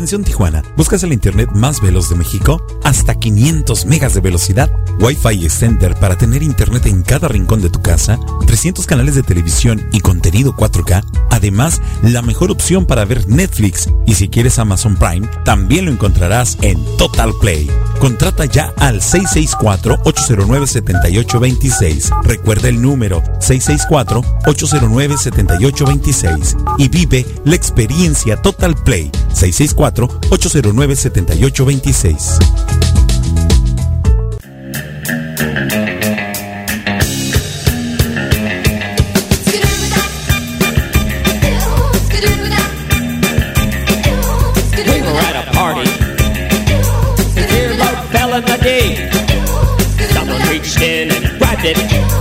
Atención Tijuana, ¿buscas el internet más veloz de México? Hasta 500 megas de velocidad, Wi-Fi Extender para tener internet en cada rincón de tu casa, 300 canales de televisión y contenido 4K, además la mejor opción para ver Netflix y si quieres Amazon Prime, también lo encontrarás en Total Play. Contrata ya al 664-809-7826. Recuerda el número 664-809-7826 y vive la experiencia Total Play 664 464-809-7826. Someone reached in and.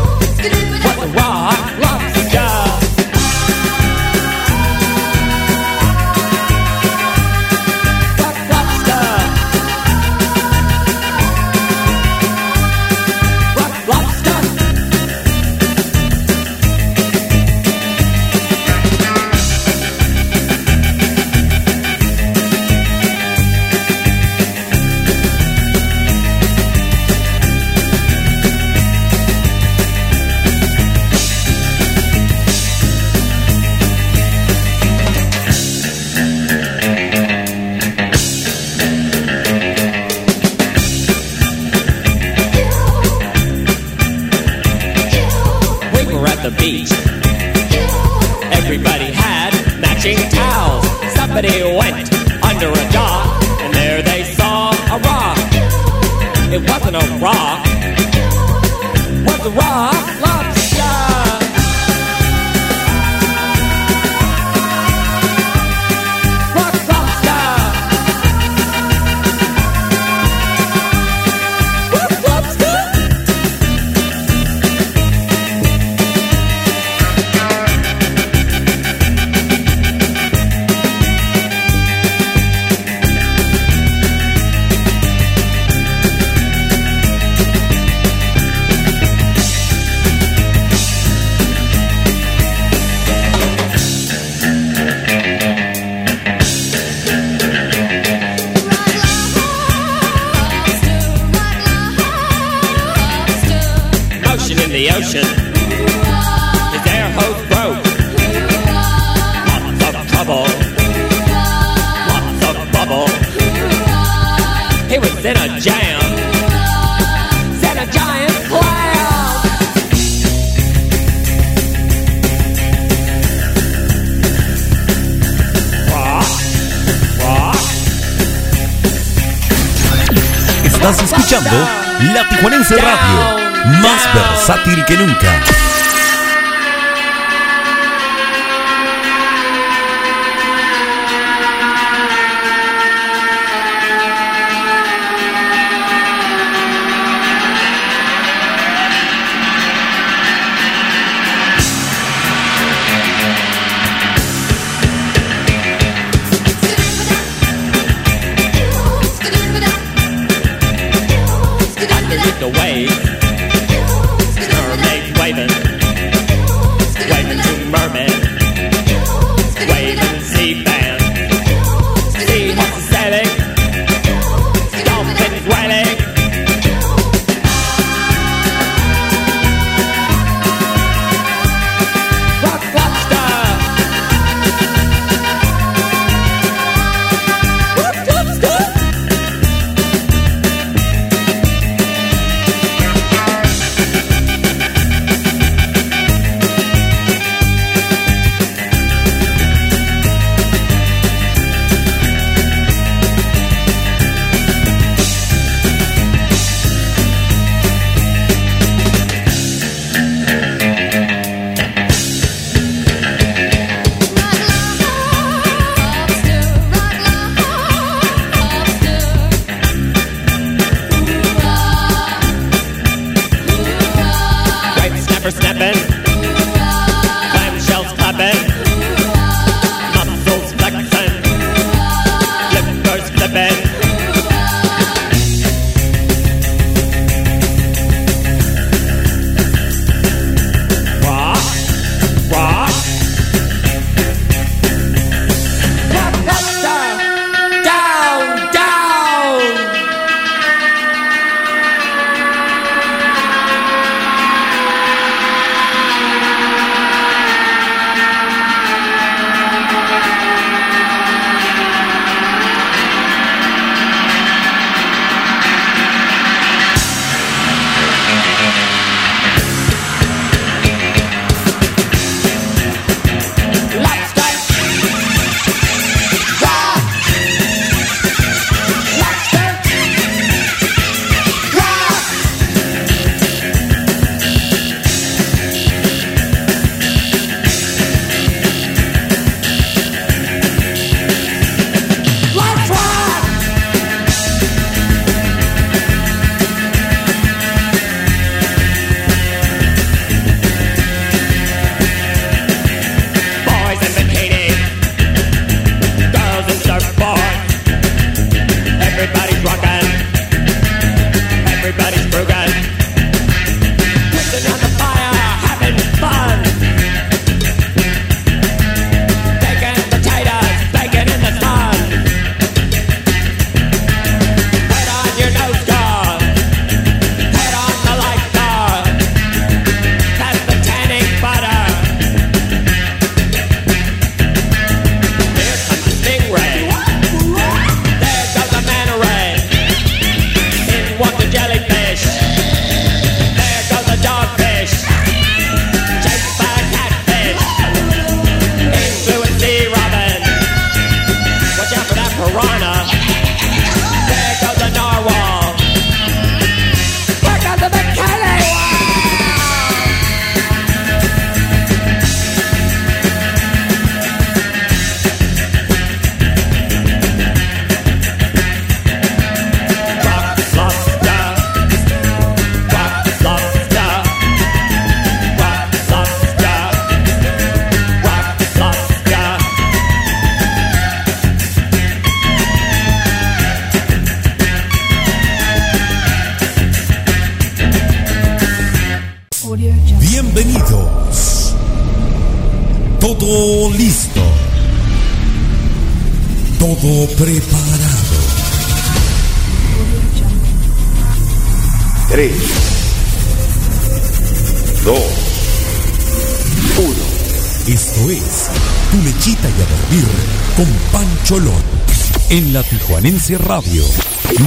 Tijuanense Radio.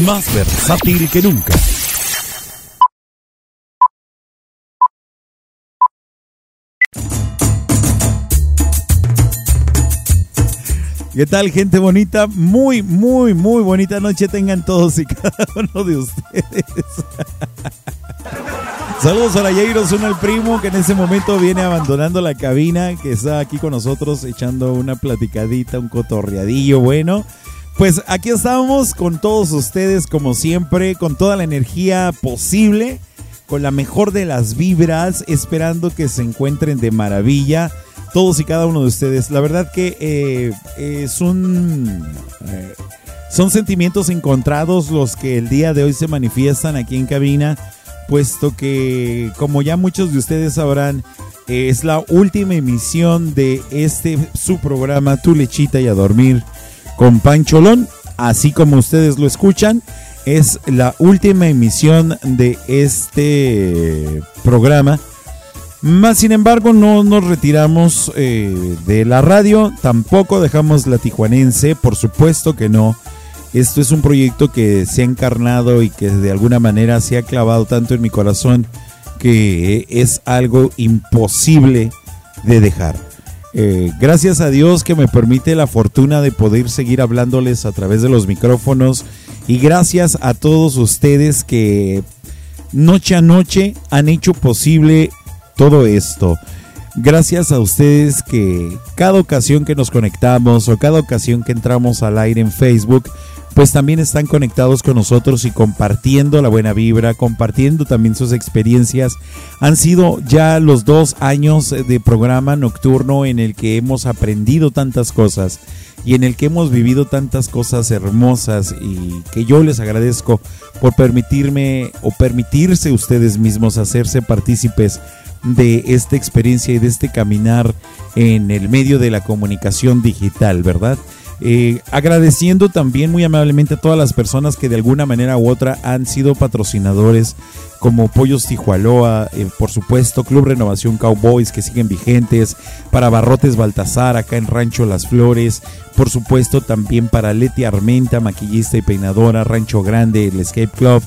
Más versátil que nunca. ¿Qué tal, gente bonita? Muy, muy, muy bonita noche tengan todos y cada uno de ustedes. Saludos a la Jairo el primo que en ese momento viene abandonando la cabina, que está aquí con nosotros echando una platicadita, un cotorreadillo bueno. Pues aquí estamos con todos ustedes como siempre, con toda la energía posible, con la mejor de las vibras, esperando que se encuentren de maravilla todos y cada uno de ustedes. La verdad que eh, es un... Eh, son sentimientos encontrados los que el día de hoy se manifiestan aquí en cabina, puesto que, como ya muchos de ustedes sabrán, es la última emisión de este su programa Tu lechita y a dormir con Pancholón, así como ustedes lo escuchan, es la última emisión de este programa más sin embargo, no nos retiramos eh, de la radio, tampoco dejamos la tijuanense, por supuesto que no. Esto es un proyecto que se ha encarnado y que de alguna manera se ha clavado tanto en mi corazón que es algo imposible de dejar. Eh, gracias a Dios que me permite la fortuna de poder seguir hablándoles a través de los micrófonos y gracias a todos ustedes que noche a noche han hecho posible todo esto. Gracias a ustedes que cada ocasión que nos conectamos o cada ocasión que entramos al aire en Facebook, pues también están conectados con nosotros y compartiendo la buena vibra, compartiendo también sus experiencias. Han sido ya los dos años de programa nocturno en el que hemos aprendido tantas cosas y en el que hemos vivido tantas cosas hermosas y que yo les agradezco por permitirme o permitirse ustedes mismos hacerse partícipes de esta experiencia y de este caminar en el medio de la comunicación digital, ¿verdad? Eh, agradeciendo también muy amablemente a todas las personas que de alguna manera u otra han sido patrocinadores como Pollos Tijualoa, eh, por supuesto Club Renovación Cowboys que siguen vigentes, para Barrotes Baltasar acá en Rancho Las Flores, por supuesto también para Leti Armenta, maquillista y peinadora, Rancho Grande, el Escape Club,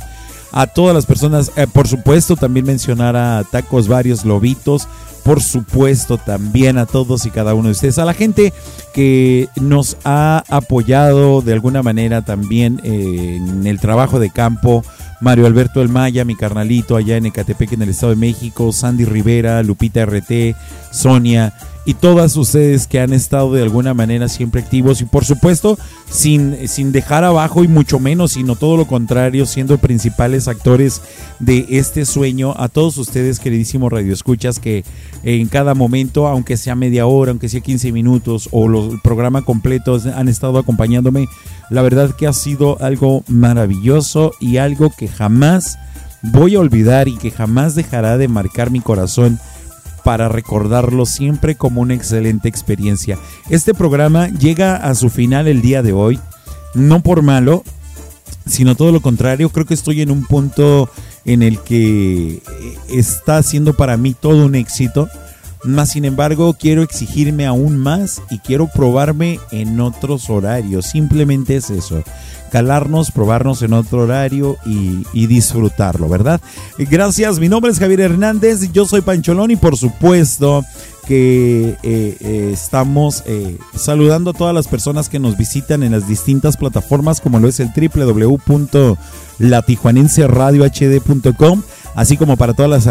a todas las personas, eh, por supuesto también mencionar a Tacos Varios Lobitos, por supuesto también a todos y cada uno de ustedes, a la gente que nos ha apoyado de alguna manera también eh, en el trabajo de campo. Mario Alberto El Maya, mi carnalito allá en Ecatepec, en el Estado de México, Sandy Rivera, Lupita RT, Sonia, y todas ustedes que han estado de alguna manera siempre activos y por supuesto sin, sin dejar abajo y mucho menos, sino todo lo contrario, siendo principales actores de este sueño, a todos ustedes queridísimos radioescuchas que en cada momento, aunque sea media hora, aunque sea 15 minutos o los, el programa completo han estado acompañándome, la verdad que ha sido algo maravilloso y algo que jamás voy a olvidar y que jamás dejará de marcar mi corazón para recordarlo siempre como una excelente experiencia. Este programa llega a su final el día de hoy, no por malo, sino todo lo contrario, creo que estoy en un punto en el que está siendo para mí todo un éxito. Más sin embargo, quiero exigirme aún más y quiero probarme en otros horarios. Simplemente es eso calarnos, probarnos en otro horario y, disfrutarlo, ¿verdad? Gracias, mi nombre es Javier Hernández, yo soy Pancholón y por supuesto que eh, eh, estamos eh, saludando a todas las personas que nos visitan en las distintas plataformas como lo es el www.latijuanenseradiohd.com así como para todos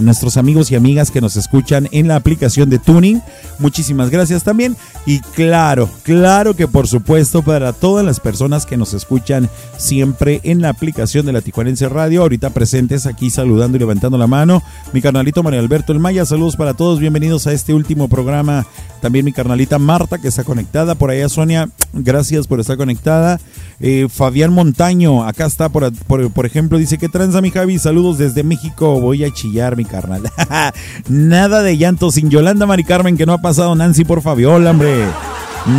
nuestros amigos y amigas que nos escuchan en la aplicación de Tuning. Muchísimas gracias también. Y claro, claro que por supuesto para todas las personas que nos escuchan siempre en la aplicación de la Tijuanense Radio, ahorita presentes aquí saludando y levantando la mano, mi carnalito María Alberto El Maya, saludos para todos, bienvenidos a este último programa. También mi carnalita Marta que está conectada, por allá Sonia, gracias por estar conectada. Eh, Fabián Montaño, acá está por, por, por ejemplo, dice que tranza mi Javi, saludos desde México, voy a chillar mi carnal. Nada de llanto sin Yolanda Mari Carmen que no ha pasado Nancy por Fabiola, hombre.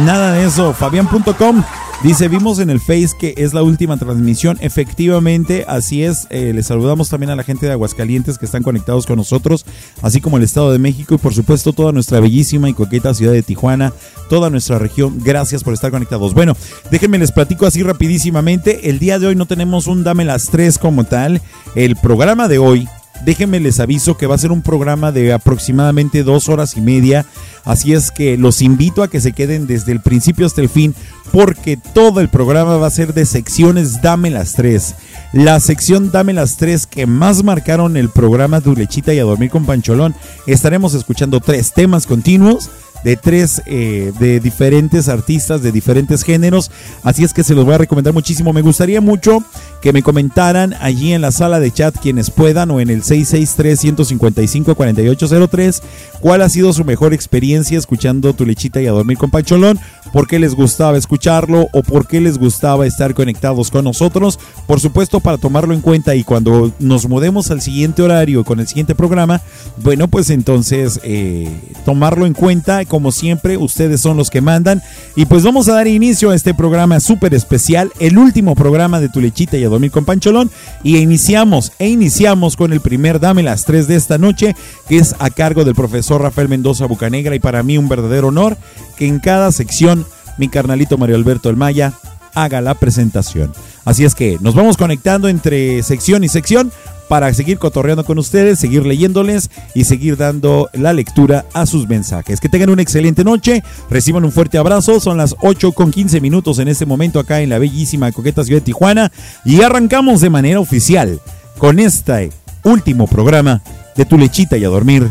Nada de eso. Fabián.com dice, vimos en el Face que es la última transmisión. Efectivamente, así es. Eh, les saludamos también a la gente de Aguascalientes que están conectados con nosotros, así como el Estado de México y por supuesto toda nuestra bellísima y coqueta ciudad de Tijuana, toda nuestra región. Gracias por estar conectados. Bueno, déjenme les platico así rapidísimamente. El día de hoy no tenemos un Dame las tres como tal. El programa de hoy déjenme les aviso que va a ser un programa de aproximadamente dos horas y media. Así es que los invito a que se queden desde el principio hasta el fin, porque todo el programa va a ser de secciones Dame las tres. La sección Dame las tres que más marcaron el programa Tu Lechita y a Dormir con Pancholón. Estaremos escuchando tres temas continuos de tres eh, de diferentes artistas de diferentes géneros. Así es que se los voy a recomendar muchísimo. Me gustaría mucho que me comentaran allí en la sala de chat quienes puedan o en el 663-155-4803 cuál ha sido su mejor experiencia escuchando Tu Lechita y a Dormir con Pancholón por qué les gustaba escucharlo o por qué les gustaba estar conectados con nosotros por supuesto para tomarlo en cuenta y cuando nos mudemos al siguiente horario con el siguiente programa bueno pues entonces eh, tomarlo en cuenta como siempre, ustedes son los que mandan. Y pues vamos a dar inicio a este programa súper especial, el último programa de Tu Lechita y a Dormir con Pancholón. Y iniciamos, e iniciamos con el primer Dame las 3 de esta noche, que es a cargo del profesor Rafael Mendoza Bucanegra. Y para mí un verdadero honor que en cada sección mi carnalito Mario Alberto El Maya haga la presentación. Así es que nos vamos conectando entre sección y sección para seguir cotorreando con ustedes, seguir leyéndoles y seguir dando la lectura a sus mensajes. Que tengan una excelente noche, reciban un fuerte abrazo, son las 8 con 15 minutos en este momento acá en la bellísima coqueta ciudad de Tijuana y arrancamos de manera oficial con este último programa de Tu Lechita y a Dormir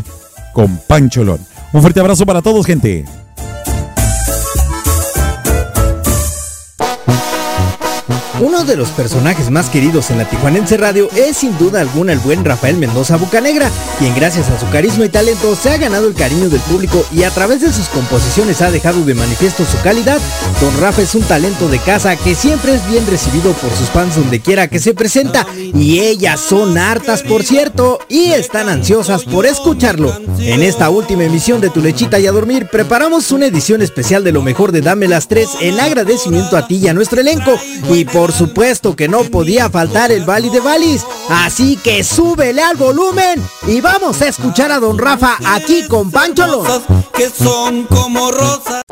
con Pancholón. Un fuerte abrazo para todos, gente. Uno de los personajes más queridos en la Tijuanense Radio es sin duda alguna el buen Rafael Mendoza Bucanegra, quien gracias a su carisma y talento se ha ganado el cariño del público y a través de sus composiciones ha dejado de manifiesto su calidad. Don Rafa es un talento de casa que siempre es bien recibido por sus fans donde quiera que se presenta y ellas son hartas por cierto y están ansiosas por escucharlo. En esta última emisión de Tu Lechita y a Dormir preparamos una edición especial de lo mejor de Dame las Tres en agradecimiento a ti y a nuestro elenco y por supuesto que no podía faltar el Bali de Balis. Así que súbele al volumen y vamos a escuchar a Don Rafa aquí con Pancho Que son como rosas.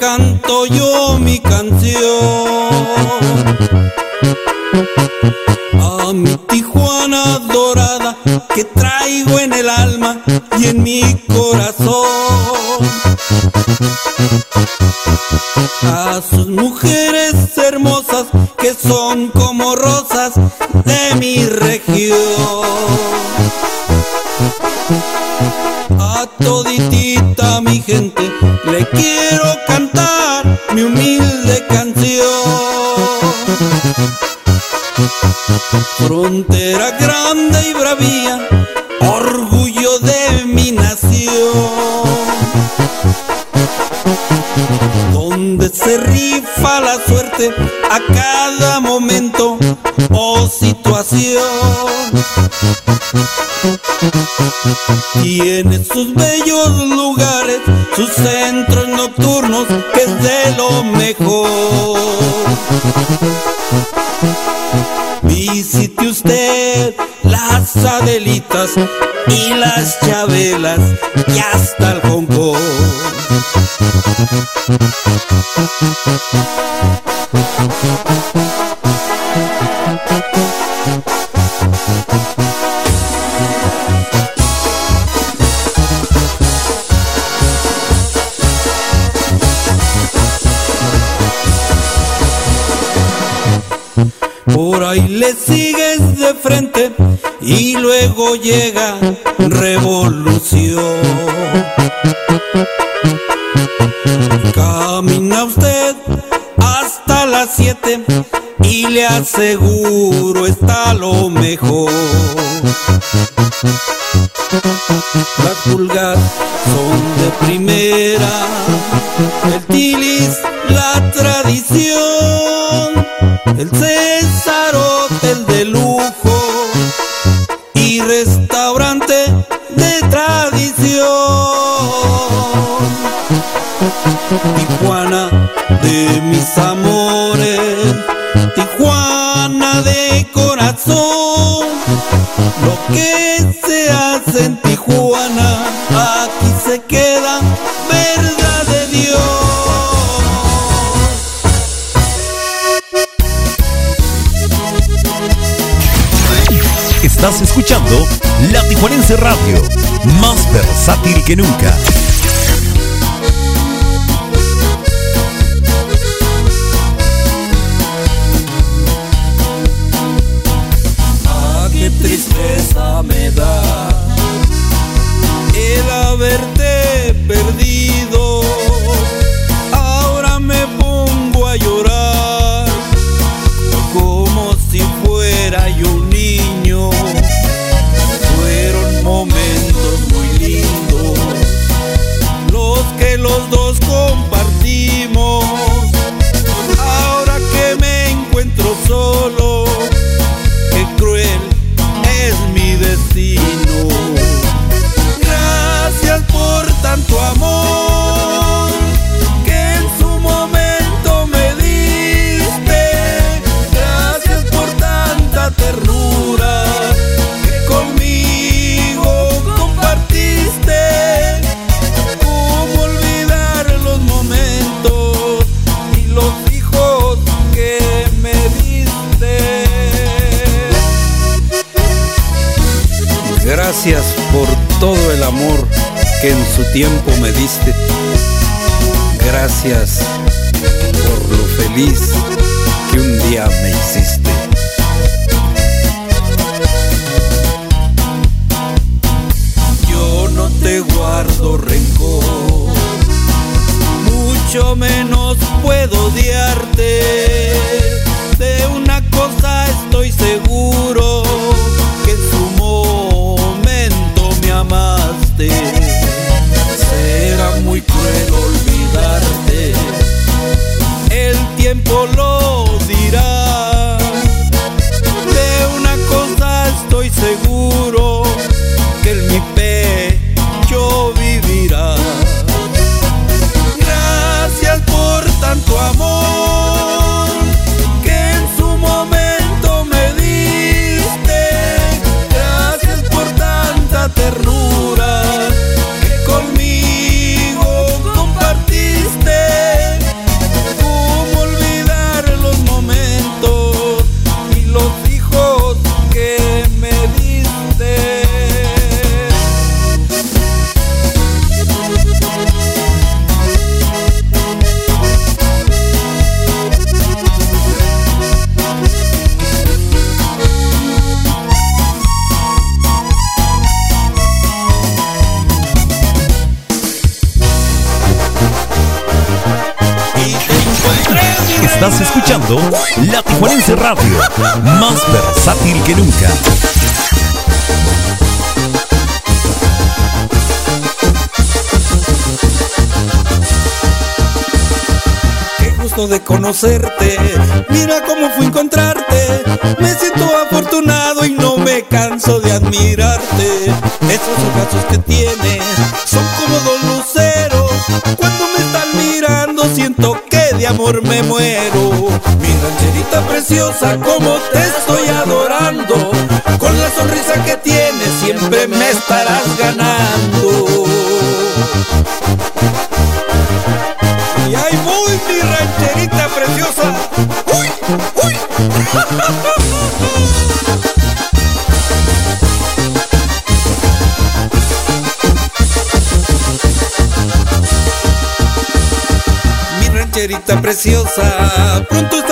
Canto yo mi canción. A mi Tijuana dorada que traigo en el alma y en mi corazón. A sus mujeres hermosas que son como rosas de mi región a toditita mi gente le quiero cantar Frontera grande y bravía, orgullo de mi nación. Donde se rifa la suerte a cada momento o situación. Tiene sus bellos lugares, sus centros nocturnos, que es de lo mejor. Visite usted las Adelitas y las Chabelas y hasta el Hong. Le sigues de frente y luego llega revolución. Camina usted hasta las siete y le aseguro está lo mejor. Las pulgas son de primera, el tilis la tradición, el César Tijuana de mis amores, Tijuana de corazón, lo que se hace en Tijuana, aquí se queda verdad de Dios. Estás escuchando La Tijuanense Radio, más versátil que nunca. Gracias por todo el amor que en su tiempo me diste. Gracias por lo feliz que un día me hiciste. Más versátil que nunca. Qué gusto de conocerte, mira cómo fui a encontrarte. Me siento afortunado y no me canso de admirarte. Esos ojazos que tienes son como dos luceros. Cuando me están mirando siento que de amor me muero. Rancherita preciosa, como te estoy adorando. Con la sonrisa que tienes siempre me estarás ganando. Y ahí voy, mi rancherita preciosa. ¡Uy! ¡Uy! Mi rancherita preciosa,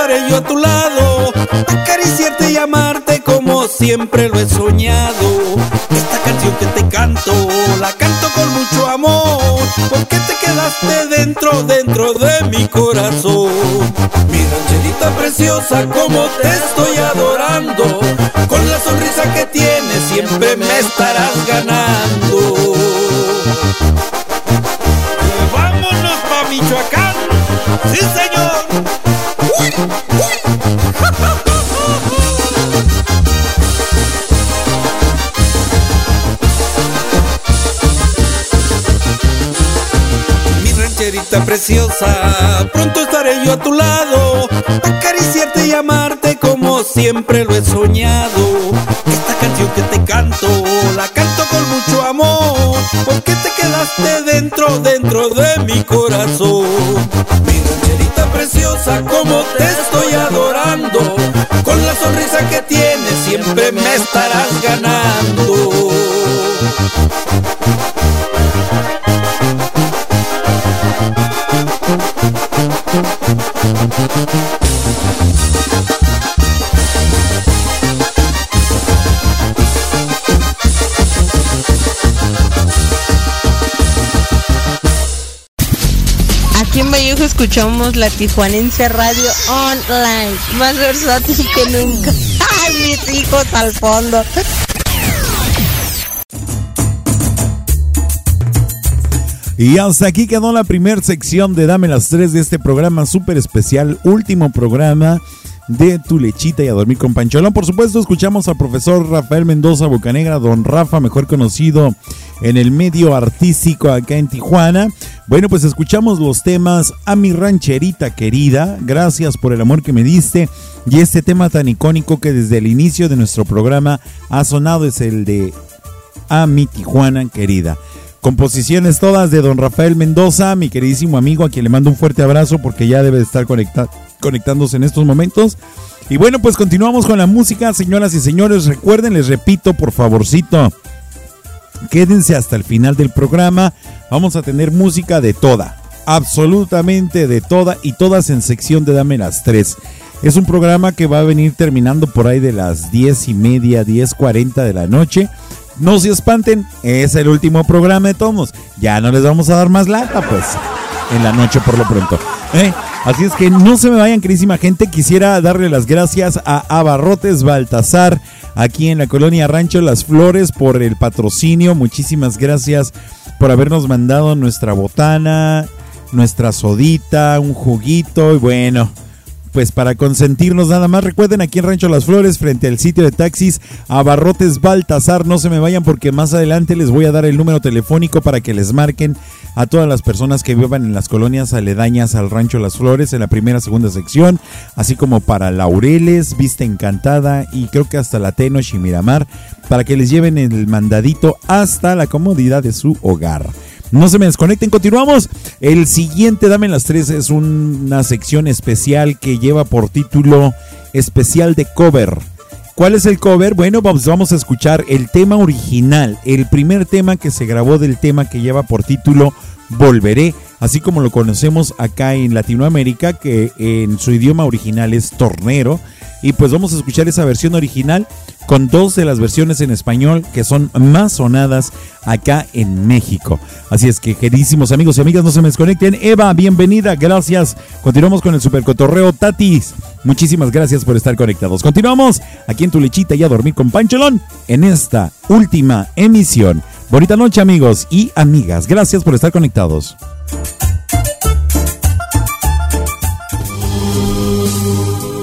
estaré yo a tu lado, acariciarte y amarte como siempre lo he soñado. Esta canción que te canto, la canto con mucho amor, porque te quedaste dentro, dentro de mi corazón. Mi rancherita preciosa, como te estoy adorando, con la sonrisa que tienes siempre me estarás ganando. Vámonos pa' Michoacán, sí señor. Preciosa, pronto estaré yo a tu lado, acariciarte y amarte como siempre lo he soñado. Esta canción que te canto, la canto con mucho amor, porque te quedaste dentro, dentro de mi corazón. Mi rancherita preciosa, como te estoy adorando, con la sonrisa que tienes siempre me estarás ganando. Escuchamos la Tijuanense Radio Online, más versátil que nunca. ¡Ay, mis hijos al fondo! Y hasta aquí quedó la primera sección de Dame las 3 de este programa súper especial, último programa de Tu Lechita y a Dormir con Pancholón. Por supuesto, escuchamos al profesor Rafael Mendoza Bocanegra, don Rafa, mejor conocido en el medio artístico acá en Tijuana. Bueno, pues escuchamos los temas A mi rancherita querida, gracias por el amor que me diste. Y este tema tan icónico que desde el inicio de nuestro programa ha sonado es el de A mi Tijuana querida. Composiciones todas de don Rafael Mendoza, mi queridísimo amigo, a quien le mando un fuerte abrazo porque ya debe de estar conectándose en estos momentos. Y bueno, pues continuamos con la música, señoras y señores. Recuerden, les repito, por favorcito, quédense hasta el final del programa. Vamos a tener música de toda, absolutamente de toda y todas en sección de Dame las tres. Es un programa que va a venir terminando por ahí de las diez y media, 10.40 de la noche. No se espanten, es el último programa de Tomos. Ya no les vamos a dar más lata, pues, en la noche por lo pronto. ¿eh? Así es que no se me vayan, querísima gente. Quisiera darle las gracias a Abarrotes Baltasar, aquí en la colonia Rancho Las Flores, por el patrocinio. Muchísimas gracias por habernos mandado nuestra botana, nuestra sodita, un juguito y bueno pues para consentirnos nada más. Recuerden aquí en Rancho Las Flores, frente al sitio de taxis Abarrotes Baltasar. No se me vayan porque más adelante les voy a dar el número telefónico para que les marquen a todas las personas que vivan en las colonias aledañas al Rancho Las Flores en la primera, segunda sección, así como para Laureles, Vista Encantada y creo que hasta la Tenoch y Miramar, para que les lleven el mandadito hasta la comodidad de su hogar. No se me desconecten, continuamos. El siguiente, Dame las tres, es una sección especial que lleva por título especial de cover. ¿Cuál es el cover? Bueno, vamos, vamos a escuchar el tema original, el primer tema que se grabó del tema que lleva por título Volveré, así como lo conocemos acá en Latinoamérica, que en su idioma original es tornero. Y pues vamos a escuchar esa versión original con dos de las versiones en español que son más sonadas acá en México. Así es que, queridísimos amigos y amigas, no se me desconecten. Eva, bienvenida, gracias. Continuamos con el supercotorreo Tatis. Muchísimas gracias por estar conectados. Continuamos aquí en tu lechita y a dormir con Pancholón en esta última emisión. Bonita noche, amigos y amigas. Gracias por estar conectados.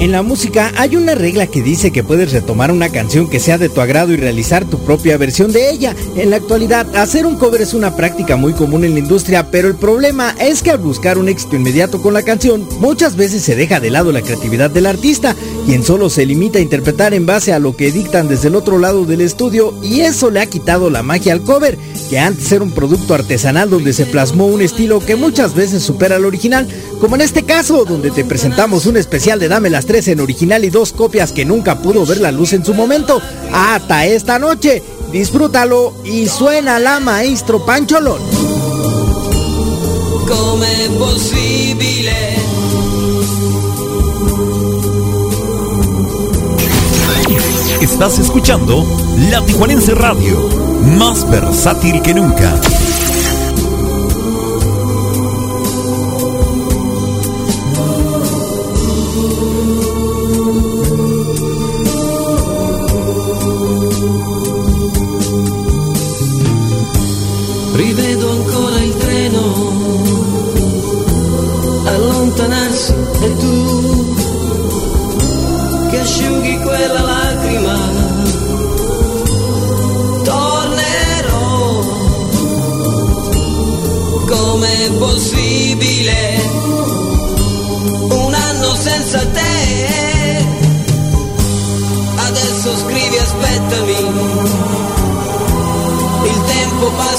En la música hay una regla que dice que puedes retomar una canción que sea de tu agrado y realizar tu propia versión de ella. En la actualidad, hacer un cover es una práctica muy común en la industria, pero el problema es que al buscar un éxito inmediato con la canción, muchas veces se deja de lado la creatividad del artista, quien solo se limita a interpretar en base a lo que dictan desde el otro lado del estudio y eso le ha quitado la magia al cover, que antes era un producto artesanal donde se plasmó un estilo que muchas veces supera al original, como en este caso, donde te presentamos un especial de Dame las tres en original y dos copias que nunca pudo ver la luz en su momento. Hasta esta noche, disfrútalo y suena la maestro Pancholón. Come possibile. Estás escuchando La Tijuanense Radio, más versátil que nunca.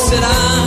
será.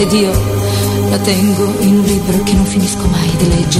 ed io la tengo in un libro che non finisco mai di leggere.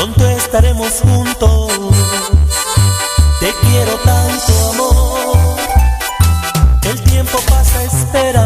pronto estaremos juntos. Te quiero tanto, amor. El tiempo pasa, espera.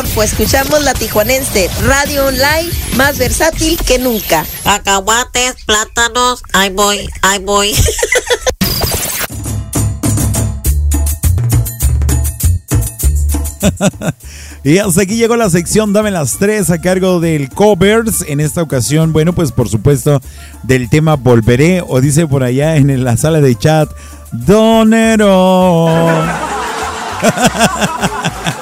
campo, pues escuchamos la tijuanense, radio online más versátil que nunca. Cacahuates, plátanos, ahí voy, ahí voy. Y hasta aquí llegó la sección Dame las tres a cargo del Covers. En esta ocasión, bueno, pues por supuesto, del tema Volveré, o dice por allá en la sala de chat, Donero.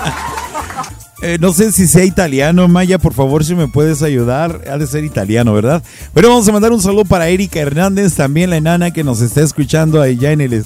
Eh, no sé si sea italiano, Maya, por favor, si me puedes ayudar. Ha de ser italiano, ¿verdad? Pero vamos a mandar un saludo para Erika Hernández, también la enana que nos está escuchando allá en el,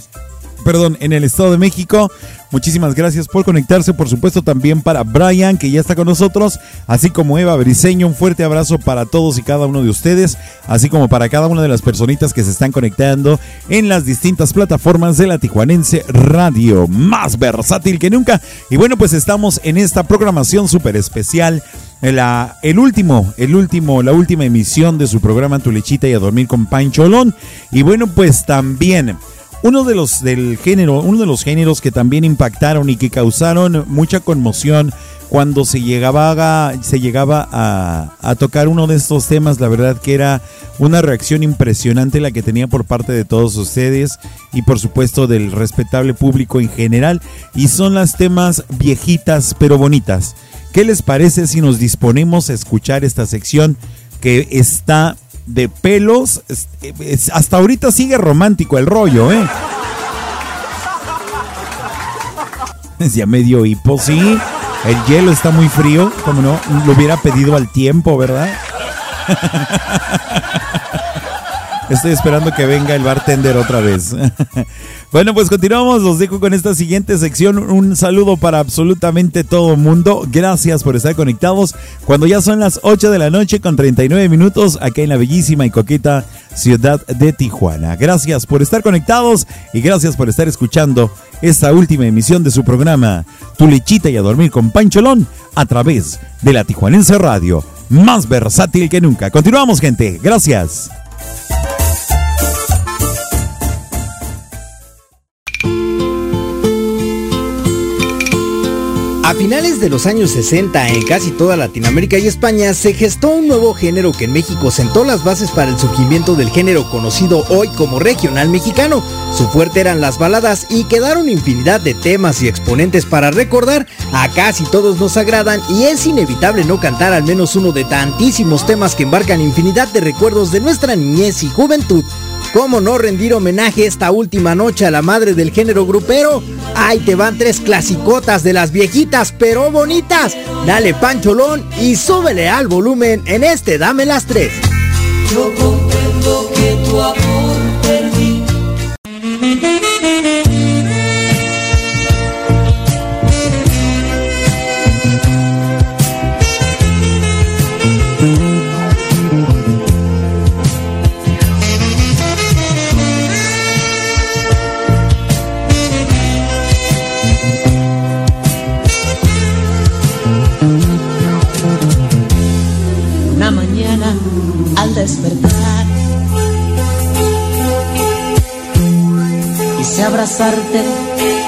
perdón, en el Estado de México. Muchísimas gracias por conectarse, por supuesto también para Brian, que ya está con nosotros, así como Eva Briseño. Un fuerte abrazo para todos y cada uno de ustedes, así como para cada una de las personitas que se están conectando en las distintas plataformas de la Tijuanense Radio, más versátil que nunca. Y bueno, pues estamos en esta programación súper especial. El último, el último, la última emisión de su programa Tu Lechita y a Dormir con Pancholón. Y bueno, pues también uno de los del género, uno de los géneros que también impactaron y que causaron mucha conmoción cuando se llegaba a, se llegaba a, a tocar uno de estos temas, la verdad que era una reacción impresionante la que tenía por parte de todos ustedes y por supuesto del respetable público en general y son las temas viejitas pero bonitas. ¿Qué les parece si nos disponemos a escuchar esta sección que está de pelos? Hasta ahorita sigue romántico el rollo, ¿eh? Ya medio hipo, sí. El hielo está muy frío, como no, lo hubiera pedido al tiempo, ¿verdad? Estoy esperando que venga el bartender otra vez. Bueno, pues continuamos. Los dejo con esta siguiente sección. Un saludo para absolutamente todo el mundo. Gracias por estar conectados. Cuando ya son las 8 de la noche con 39 minutos, acá en la bellísima y coqueta ciudad de Tijuana. Gracias por estar conectados y gracias por estar escuchando esta última emisión de su programa Tu lechita y a dormir con Pancholón a través de la Tijuanense Radio. Más versátil que nunca. Continuamos, gente. Gracias. A finales de los años 60, en casi toda Latinoamérica y España, se gestó un nuevo género que en México sentó las bases para el surgimiento del género conocido hoy como regional mexicano. Su fuerte eran las baladas y quedaron infinidad de temas y exponentes para recordar. A casi todos nos agradan y es inevitable no cantar al menos uno de tantísimos temas que embarcan infinidad de recuerdos de nuestra niñez y juventud. ¿Cómo no rendir homenaje esta última noche a la madre del género grupero? Ahí te van tres clasicotas de las viejitas pero bonitas. Dale pancholón y súbele al volumen en este Dame las tres. Yo comprendo que tu amor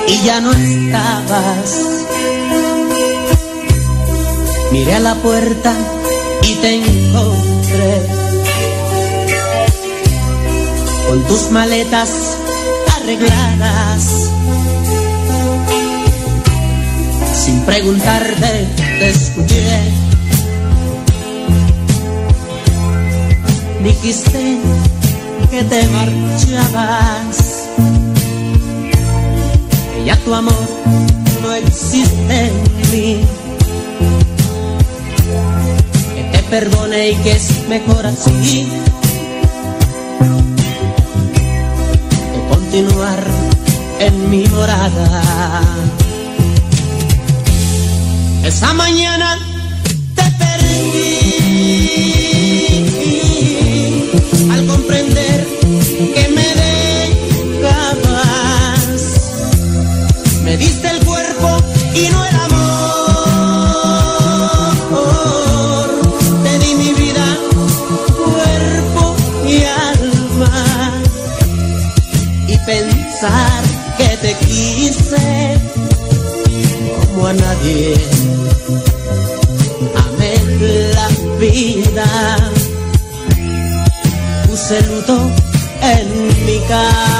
y ya no estabas. Miré a la puerta y te encontré con tus maletas arregladas. Sin preguntarte, te escuché. dijiste que te marchabas, ya tu amor no existe en mí, que te perdone y que es mejor así, que continuar en mi morada. Esa mañana te perdí. Al comprender que como a nadie. Amé la vida puse luto en mi cama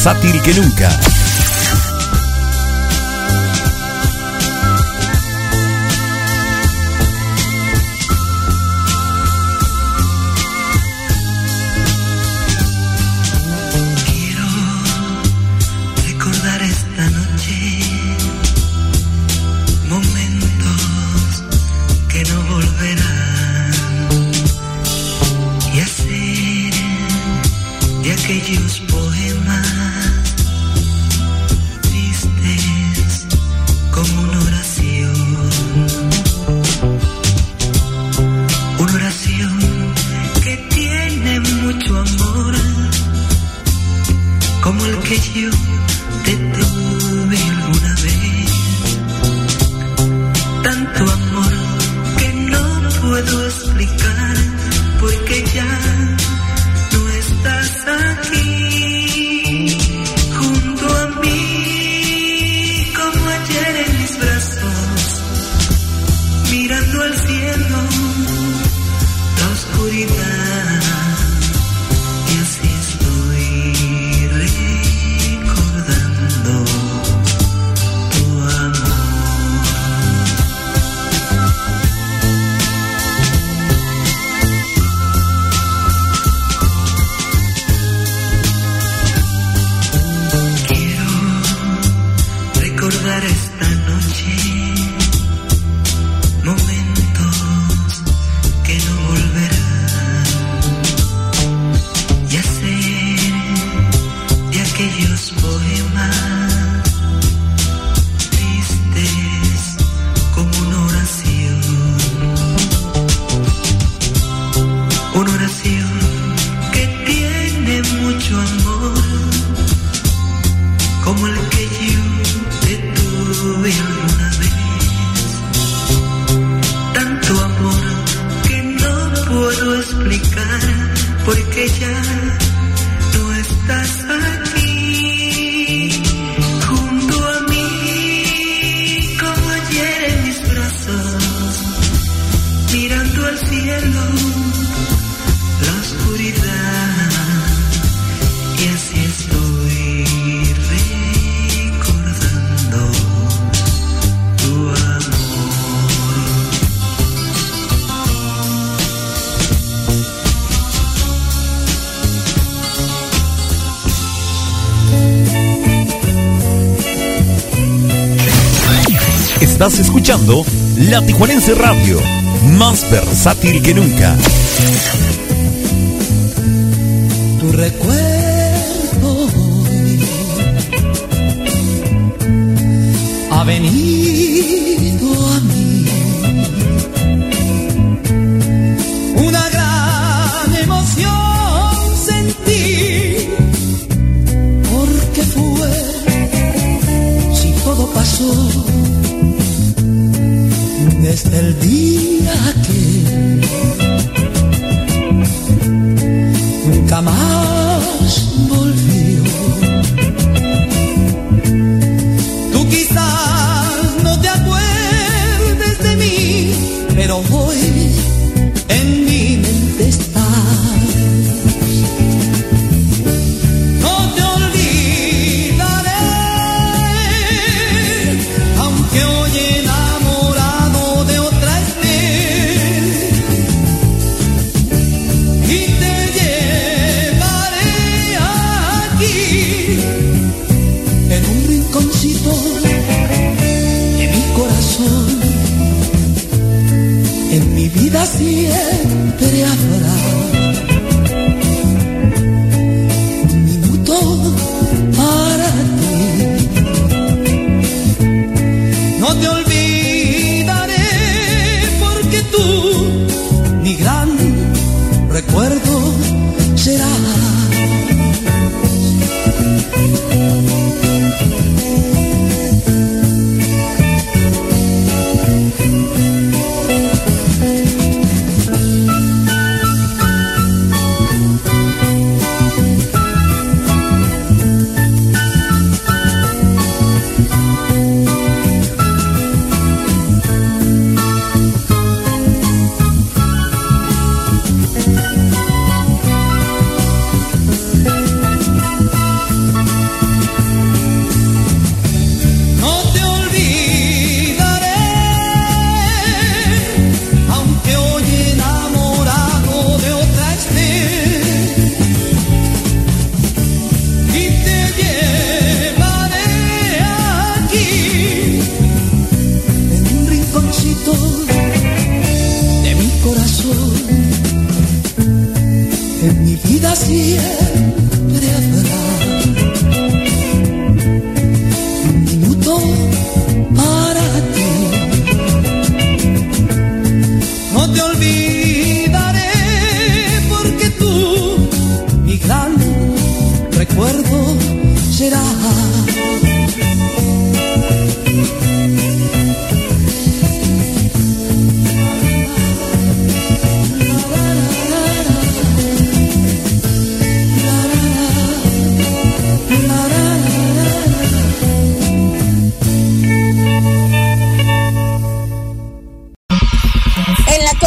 versátil que nunca. Tijuanense Radio, más versátil que nunca.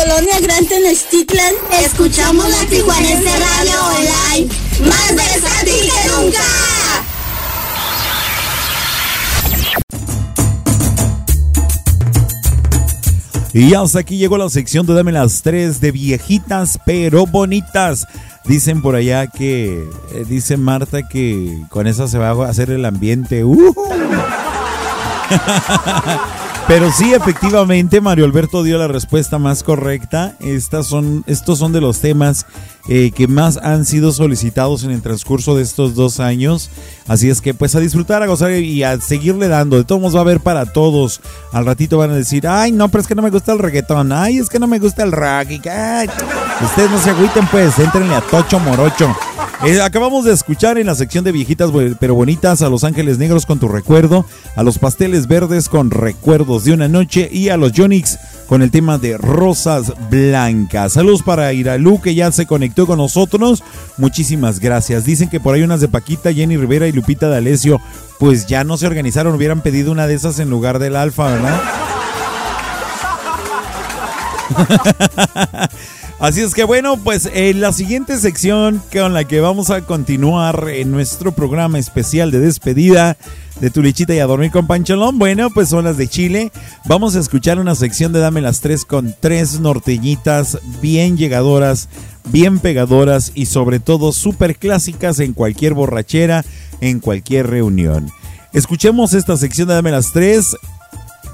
Colonia Gran Tenochtitlan escuchamos la Tijuanense Radio Online, más versátil que nunca. Y hasta aquí llegó la sección de Dame las tres de viejitas pero bonitas. Dicen por allá que, eh, dice Marta que con esa se va a hacer el ambiente. ¡Uh! Pero sí, efectivamente, Mario Alberto dio la respuesta más correcta. Estas son, estos son de los temas eh, que más han sido solicitados en el transcurso de estos dos años. Así es que, pues, a disfrutar, a gozar y a seguirle dando. De todos modos, va a haber para todos. Al ratito van a decir, ay, no, pero es que no me gusta el reggaetón. Ay, es que no me gusta el rock. Y ustedes no se agüiten, pues, entrenle a Tocho Morocho. Eh, acabamos de escuchar en la sección de viejitas pero bonitas a Los Ángeles Negros con tu recuerdo, a los Pasteles Verdes con recuerdos de una noche y a los Yonix con el tema de Rosas Blancas. Saludos para Iralú que ya se conectó con nosotros. Muchísimas gracias. Dicen que por ahí unas de Paquita, Jenny Rivera y Lupita D'Alessio pues ya no se organizaron, hubieran pedido una de esas en lugar del Alfa, ¿verdad? Así es que bueno, pues en la siguiente sección con la que vamos a continuar en nuestro programa especial de despedida de Tu Lechita y a dormir con Pancholón, bueno, pues son las de Chile. Vamos a escuchar una sección de Dame las Tres con tres norteñitas bien llegadoras, bien pegadoras y sobre todo súper clásicas en cualquier borrachera, en cualquier reunión. Escuchemos esta sección de Dame las Tres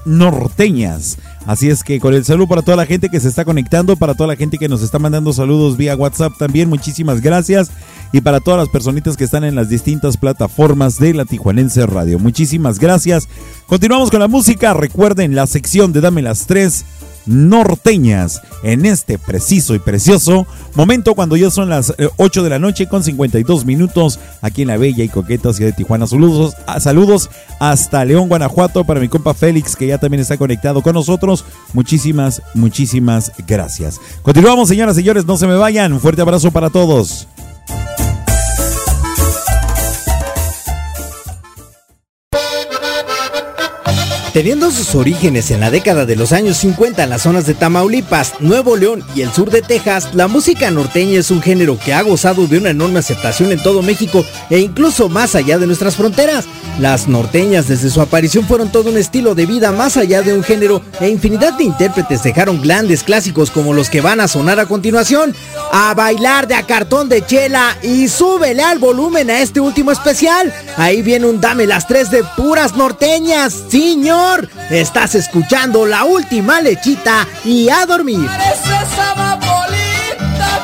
norteñas. Así es que con el saludo para toda la gente que se está conectando, para toda la gente que nos está mandando saludos vía WhatsApp también, muchísimas gracias. Y para todas las personitas que están en las distintas plataformas de la Tijuanense Radio, muchísimas gracias. Continuamos con la música, recuerden la sección de Dame las Tres norteñas en este preciso y precioso momento cuando ya son las eh, 8 de la noche con 52 minutos aquí en la bella y coqueta ciudad de Tijuana. Saludos, ah, saludos hasta León, Guanajuato para mi compa Félix que ya también está conectado con nosotros. Muchísimas, muchísimas gracias. Continuamos señoras y señores, no se me vayan. Fuerte abrazo para todos. Teniendo sus orígenes en la década de los años 50 en las zonas de Tamaulipas, Nuevo León y el sur de Texas, la música norteña es un género que ha gozado de una enorme aceptación en todo México e incluso más allá de nuestras fronteras. Las norteñas desde su aparición fueron todo un estilo de vida más allá de un género e infinidad de intérpretes dejaron grandes clásicos como los que van a sonar a continuación. A bailar de a cartón de chela y súbele al volumen a este último especial. Ahí viene un dame las tres de puras norteñas, señor. Amor. Estás escuchando la última lechita y a dormir.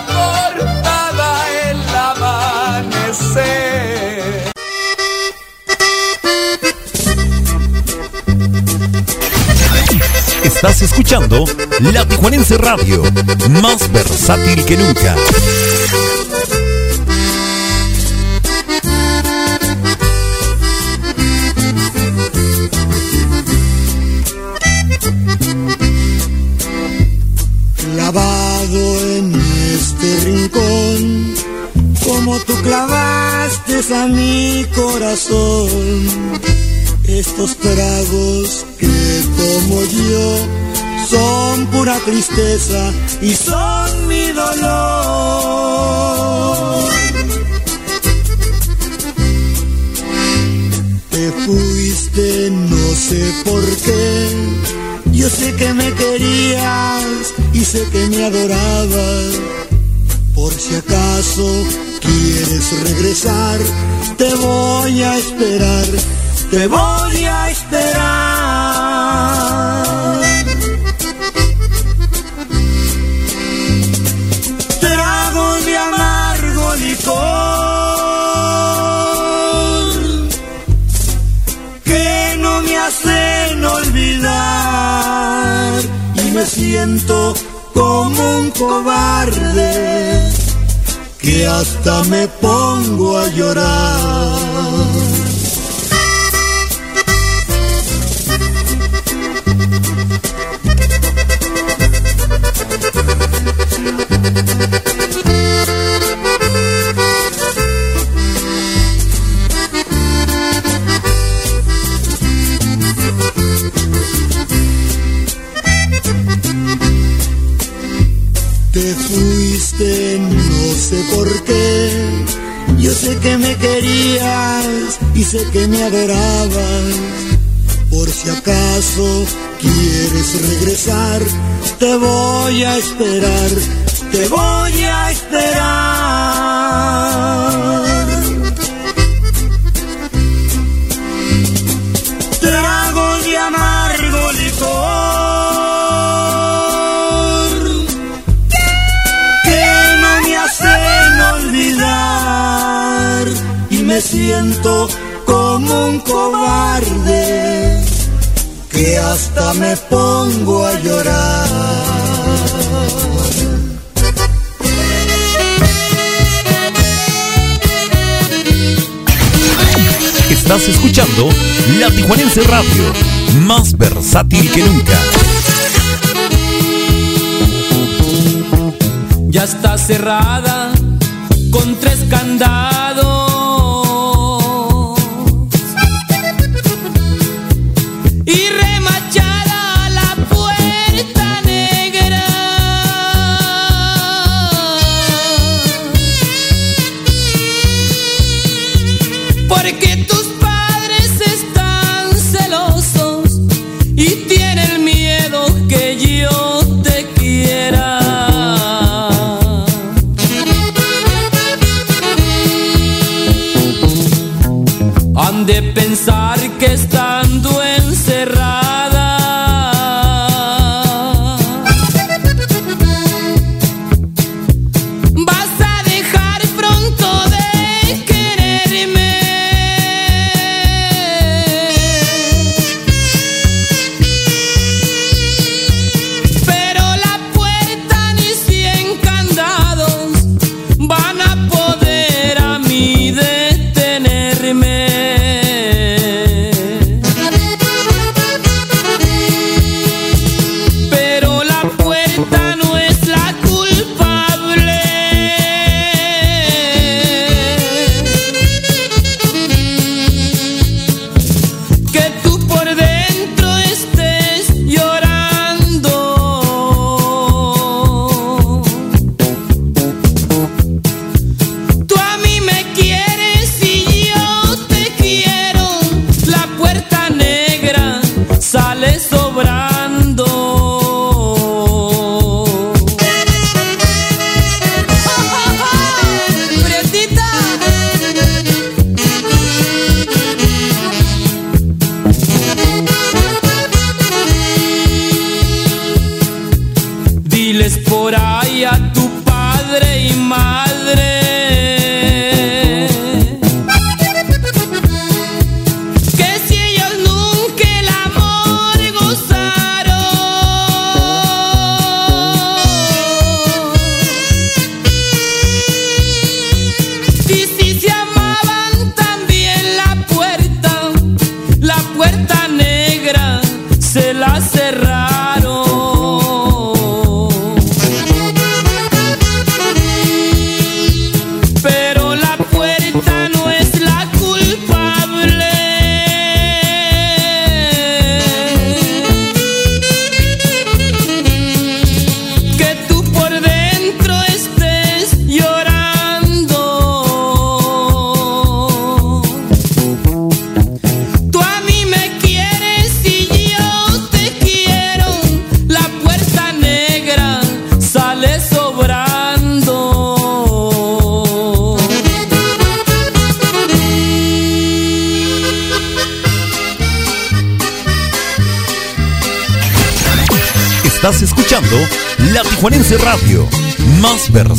Cortada el amanecer. Estás escuchando La Tijuanense Radio, más versátil que nunca. Como tú clavaste a mi corazón. Estos tragos que tomo yo son pura tristeza y son mi dolor. Te fuiste, no sé por qué. Yo sé que me querías y sé que me adorabas. Por si acaso quieres regresar, te voy a esperar, te voy a esperar. Trago de amargo licor que no me hacen olvidar y me siento como un cobarde que hasta me pongo a llorar. Fuiste, no sé por qué. Yo sé que me querías y sé que me adorabas. Por si acaso quieres regresar, te voy a esperar, te voy a esperar. Siento como un cobarde que hasta me pongo a llorar. Estás escuchando La Tijuanense Radio, más versátil que nunca. Ya está cerrada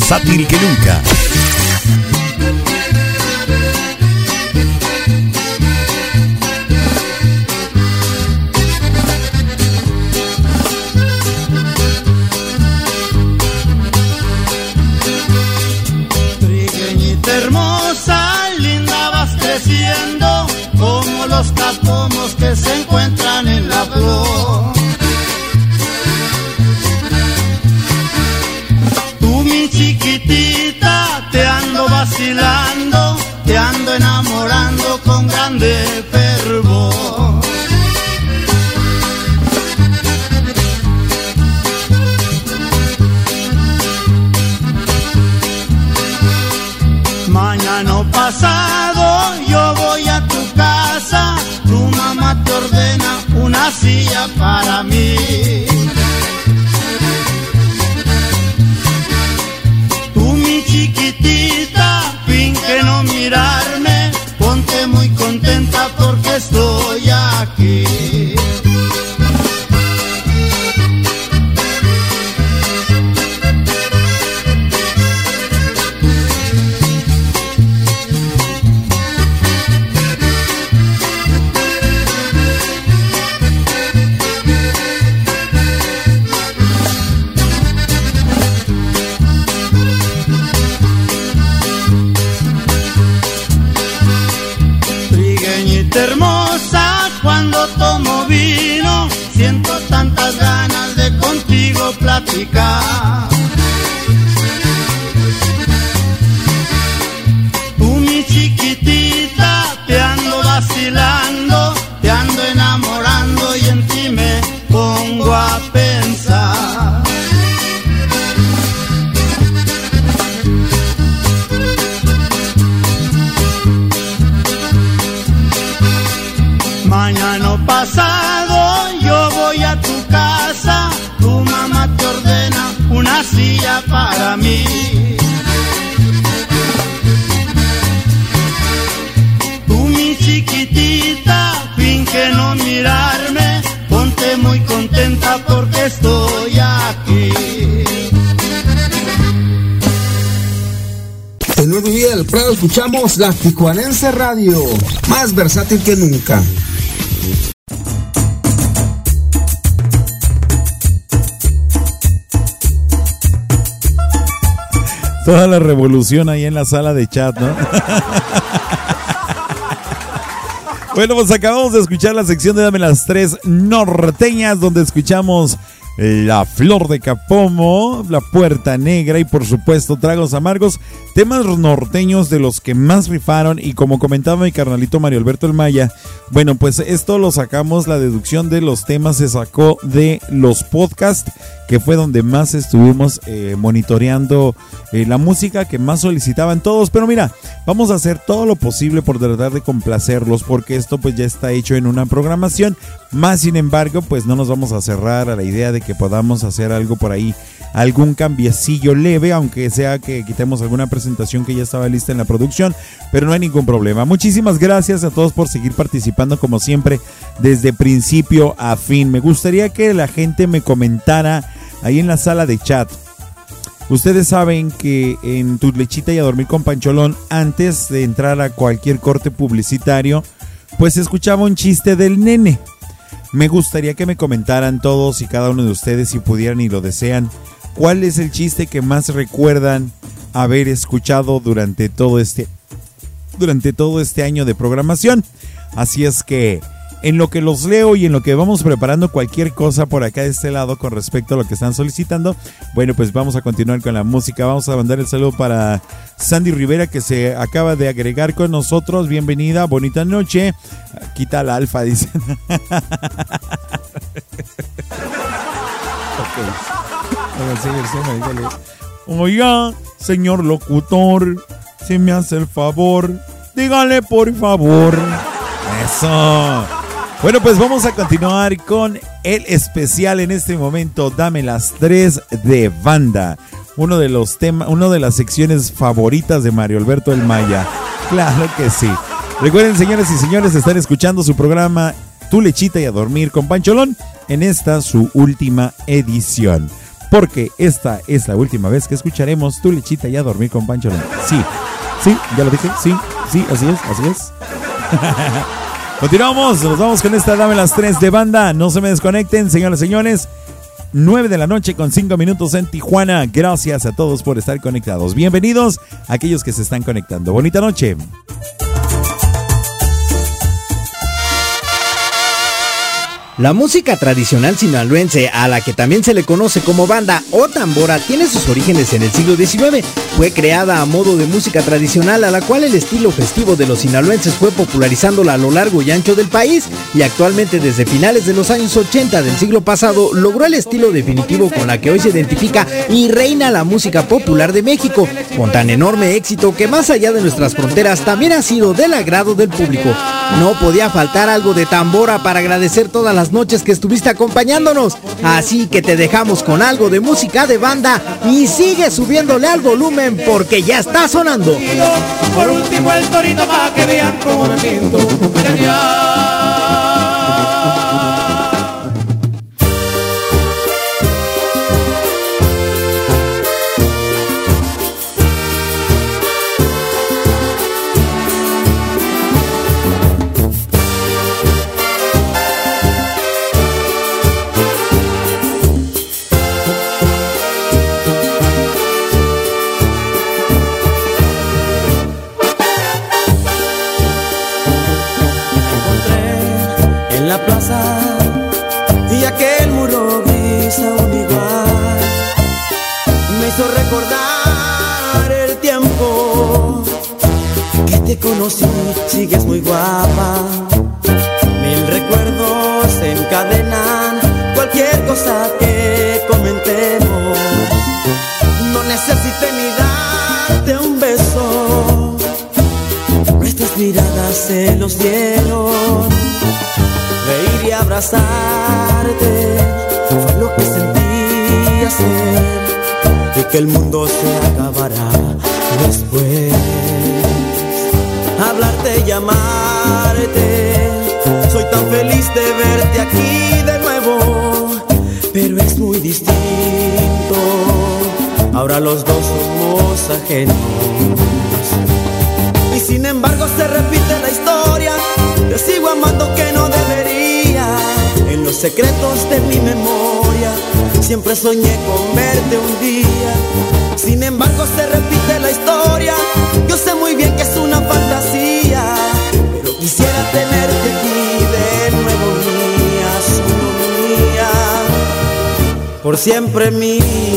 versátil que nunca. Pasado yo voy a tu casa, tu mamá te ordena una silla para mí. Tú mi chiquitita, finge no mirarme, ponte muy contenta porque estoy aquí. Contigo Día del Prado escuchamos la Tijuanense Radio, más versátil que nunca. Toda la revolución ahí en la sala de chat, ¿no? bueno, pues acabamos de escuchar la sección de Dame las Tres Norteñas, donde escuchamos La Flor de Capomo, La Puerta Negra y por supuesto Tragos Amargos, temas norteños de los que más rifaron y como comentaba mi carnalito Mario Alberto El Maya, bueno, pues esto lo sacamos, la deducción de los temas se sacó de los podcasts, que fue donde más estuvimos eh, monitoreando eh, la música que más solicitaban todos. Pero mira, vamos a hacer todo lo posible por tratar de complacerlos, porque esto pues ya está hecho en una programación. Más sin embargo, pues no nos vamos a cerrar a la idea de que podamos hacer algo por ahí, algún cambiecillo leve, aunque sea que quitemos alguna presentación que ya estaba lista en la producción, pero no hay ningún problema. Muchísimas gracias a todos por seguir participando como siempre desde principio a fin. Me gustaría que la gente me comentara ahí en la sala de chat. Ustedes saben que en Tu Lechita y a Dormir con Pancholón, antes de entrar a cualquier corte publicitario, pues escuchaba un chiste del nene. Me gustaría que me comentaran todos y cada uno de ustedes, si pudieran y lo desean, cuál es el chiste que más recuerdan haber escuchado durante todo este durante todo este año de programación. Así es que en lo que los leo y en lo que vamos preparando cualquier cosa por acá de este lado con respecto a lo que están solicitando, bueno, pues vamos a continuar con la música. Vamos a mandar el saludo para Sandy Rivera que se acaba de agregar con nosotros. Bienvenida, bonita noche. Quita la alfa, dice. Oiga, señor locutor, si me hace el favor, dígale por favor. Eso. Bueno, pues vamos a continuar con el especial en este momento. Dame las tres de banda. Uno de los temas, una de las secciones favoritas de Mario Alberto El Maya. Claro que sí. Recuerden, señores y señores, están escuchando su programa Tu Lechita y a Dormir con Pancholón en esta su última edición. Porque esta es la última vez que escucharemos Tu Lechita y a Dormir con Pancholón. Sí, sí, ya lo dije, sí, sí, así es, así es. Continuamos, nos vamos con esta Dame las 3 de banda. No se me desconecten, señoras y señores. 9 de la noche con 5 minutos en Tijuana. Gracias a todos por estar conectados. Bienvenidos a aquellos que se están conectando. Bonita noche. La música tradicional sinaloense, a la que también se le conoce como banda o tambora, tiene sus orígenes en el siglo XIX. Fue creada a modo de música tradicional a la cual el estilo festivo de los sinaloenses fue popularizándola a lo largo y ancho del país y actualmente desde finales de los años 80 del siglo pasado logró el estilo definitivo con la que hoy se identifica y reina la música popular de México, con tan enorme éxito que más allá de nuestras fronteras también ha sido del agrado del público. No podía faltar algo de tambora para agradecer todas las noches que estuviste acompañándonos. Así que te dejamos con algo de música de banda y sigue subiéndole al volumen porque ya está sonando. Plaza y aquel muro gris aún igual me hizo recordar el tiempo que te conocí, sigues muy guapa. Mil recuerdos se encadenan, cualquier cosa que comentemos. No necesité ni darte un beso, nuestras miradas se los dieron reír y abrazarte fue lo que sentí hacer y que el mundo se acabará después. Hablarte y amarte, soy tan feliz de verte aquí de nuevo, pero es muy distinto. Ahora los dos somos ajenos. Y sin embargo se repite la historia, te sigo amando que no debería. En los secretos de mi memoria, siempre soñé con verte un día. Sin embargo se repite la historia, yo sé muy bien que es una fantasía. Pero quisiera tenerte aquí de nuevo mía, solo mía, por siempre mía.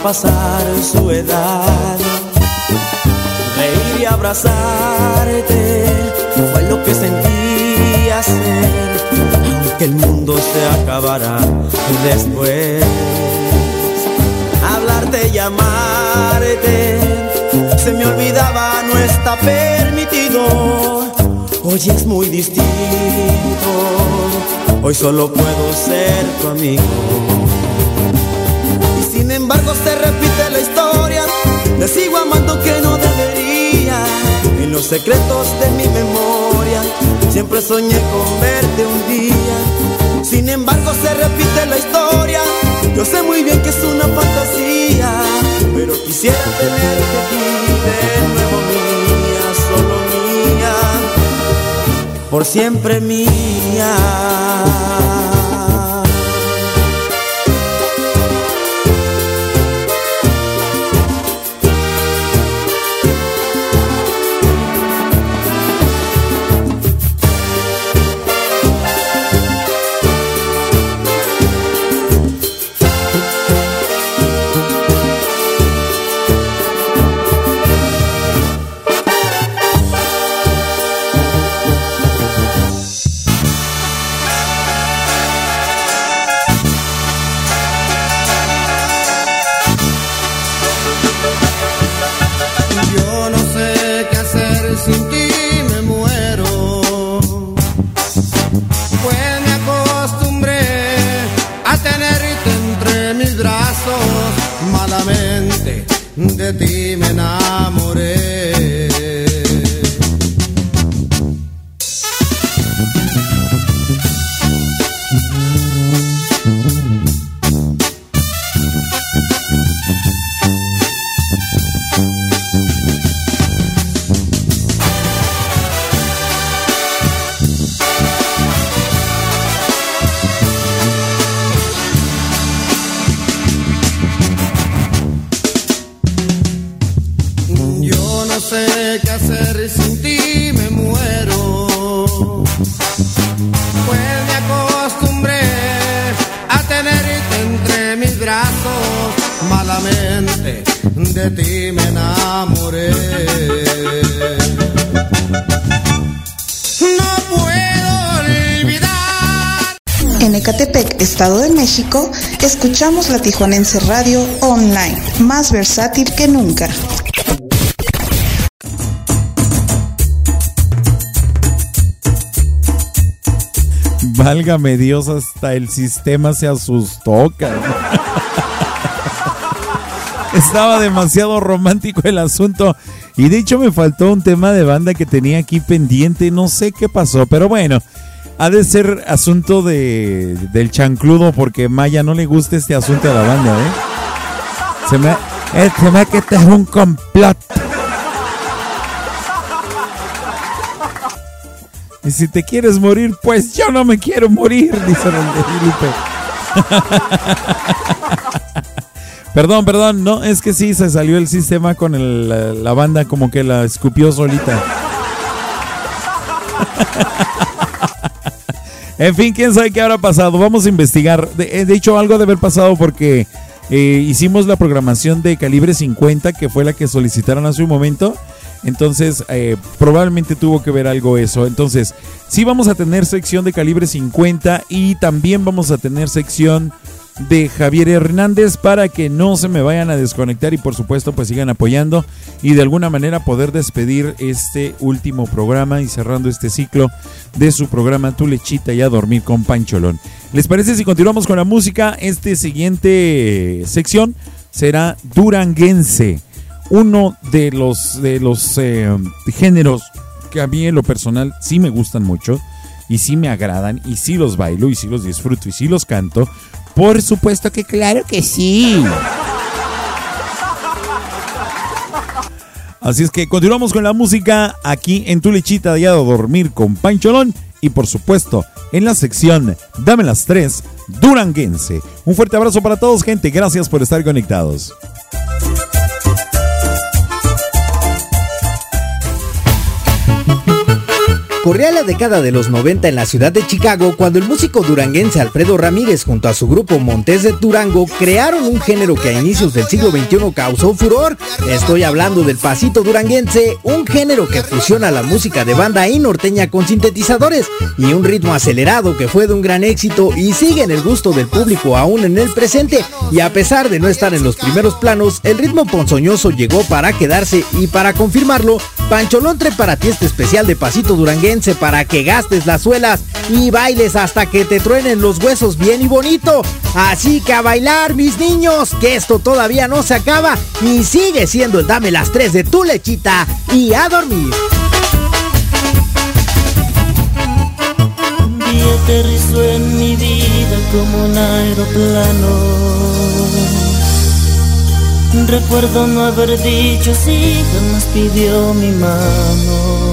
Dejan pasar su edad. Reír y abrazarte fue lo que sentí hacer, aunque el mundo se acabará después. Hablarte y amarte se me olvidaba, no está permitido. Hoy es muy distinto, hoy solo puedo ser tu amigo. Los secretos de mi memoria, siempre soñé con verte un día. Sin embargo, se repite la historia. Yo sé muy bien que es una fantasía, pero quisiera tenerte aquí de nuevo mía, solo mía, por siempre mía. Sé qué hacer sin ti, me muero. Pues me acostumbré a tenerte entre mis brazos. Malamente de ti me enamoré. No puedo olvidar. En Ecatepec, Estado de México, escuchamos la Tijuanense Radio Online, más versátil que nunca. Válgame Dios, hasta el sistema se asustó. Estaba demasiado romántico el asunto. Y de hecho me faltó un tema de banda que tenía aquí pendiente. No sé qué pasó, pero bueno. Ha de ser asunto de, del chancludo porque Maya no le gusta este asunto de la banda, ¿eh? Se me, eh, se me que este es un complot. Y si te quieres morir, pues yo no me quiero morir, dice Felipe. perdón, perdón, no, es que sí, se salió el sistema con el- la, banda como que la escupió solita. en fin, quién sabe qué habrá pasado. Vamos a investigar. De, eh, hecho, algo de haber pasado porque eh, hicimos la programación de calibre 50, que fue la que solicitaron hace un momento. Entonces, eh, probablemente tuvo que ver algo eso. Entonces, sí vamos a tener sección de calibre 50 y también vamos a tener sección de Javier Hernández para que no se me vayan a desconectar y por supuesto pues sigan apoyando y de alguna manera poder despedir este último programa y cerrando este ciclo de su programa Tu lechita y a dormir con Pancholón. ¿Les parece si continuamos con la música? Este siguiente sección será Duranguense uno de los, de los eh, géneros que a mí en lo personal sí me gustan mucho y sí me agradan y sí los bailo y sí los disfruto y sí los canto. Por supuesto que claro que sí. Así es que continuamos con la música aquí en Tu Lechita de a dormir con Pancholón y por supuesto en la sección Dame las tres Duranguense. Un fuerte abrazo para todos gente, gracias por estar conectados. Corría la década de los 90 en la ciudad de Chicago cuando el músico duranguense Alfredo Ramírez junto a su grupo Montes de Durango crearon un género que a inicios del siglo XXI causó furor. Estoy hablando del pasito duranguense, un género que fusiona la música de banda y norteña con sintetizadores y un ritmo acelerado que fue de un gran éxito y sigue en el gusto del público aún en el presente. Y a pesar de no estar en los primeros planos, el ritmo ponzoñoso llegó para quedarse y para confirmarlo, Pancholón trae para ti este especial de pasito duranguense para que gastes las suelas y bailes hasta que te truenen los huesos bien y bonito. Así que a bailar, mis niños, que esto todavía no se acaba y sigue siendo el dame las tres de tu lechita y a dormir. Aterrizó en mi vida como un aeroplano. Recuerdo no haber dicho sí, jamás pidió mi mano.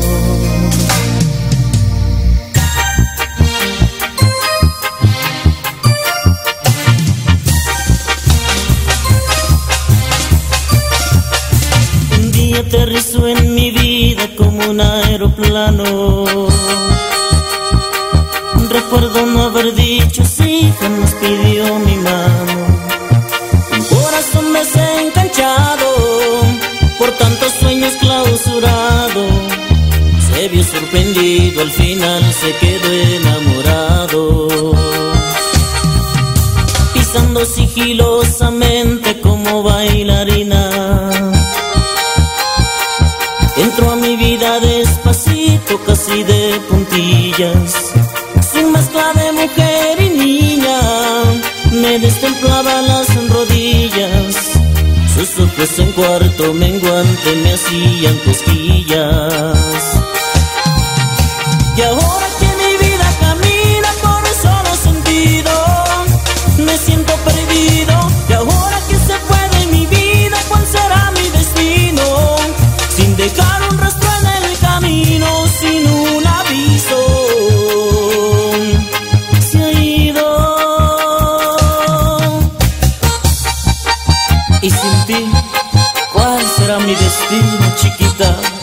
Aterrizó en mi vida como un aeroplano. Recuerdo no haber dicho sí, jamás pidió mi mano. Un corazón desencanchado, por tantos sueños clausurado. Se vio sorprendido, al final se quedó enamorado. Pisando sigilosamente como bailarina. Despacito, casi de puntillas. Su mezcla de mujer y niña me destemplaba las rodillas. Sus ojos en cuarto menguante me hacían cosquillas. da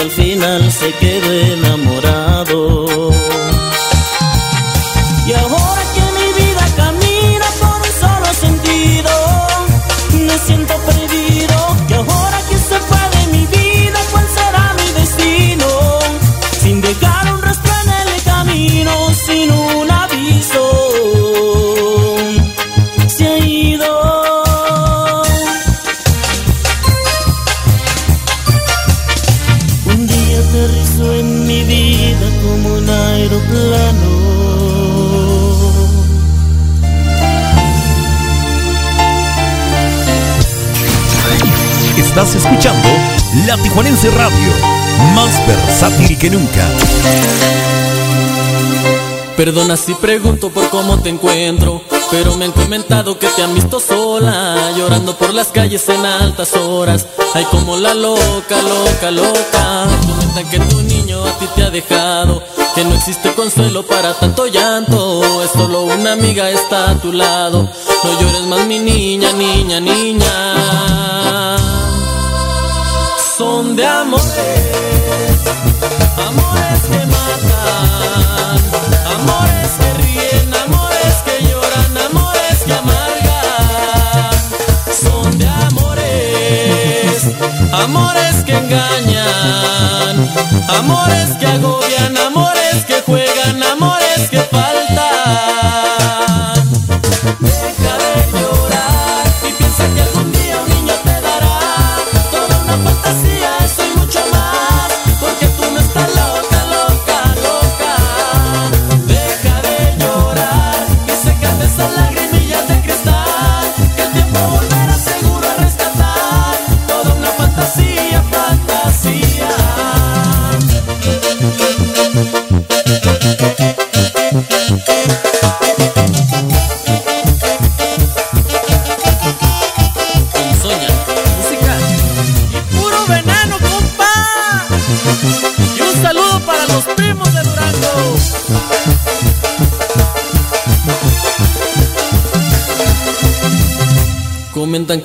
al final se quedó enamorado. Tijuanense Radio, más versátil que nunca. Perdona si pregunto por cómo te encuentro, pero me han comentado que te han visto sola, llorando por las calles en altas horas. Ay, como la loca, loca, loca. Comentan que tu niño a ti te ha dejado, que no existe consuelo para tanto llanto. Es solo una amiga está a tu lado. No llores más, mi niña, niña, niña. Son de amores, amores que matan. Amores que ríen, amores que lloran, amores que amargan. Son de amores, amores que engañan, amores que agobian,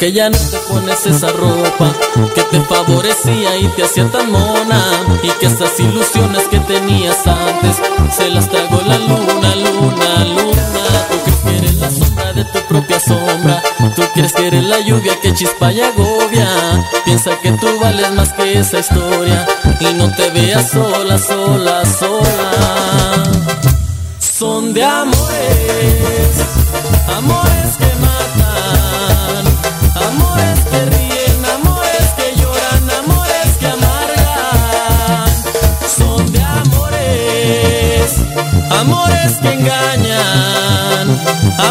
que ya no te pones esa ropa que te favorecía y te hacía tan mona y que esas ilusiones que tenías antes se las tragó la luna, luna, luna. Tú crees que eres la sombra de tu propia sombra, tú crees que eres la lluvia que chispa y agobia. Piensa que tú vales más que esa historia y no te veas sola, sola, sola. Son de amores, amores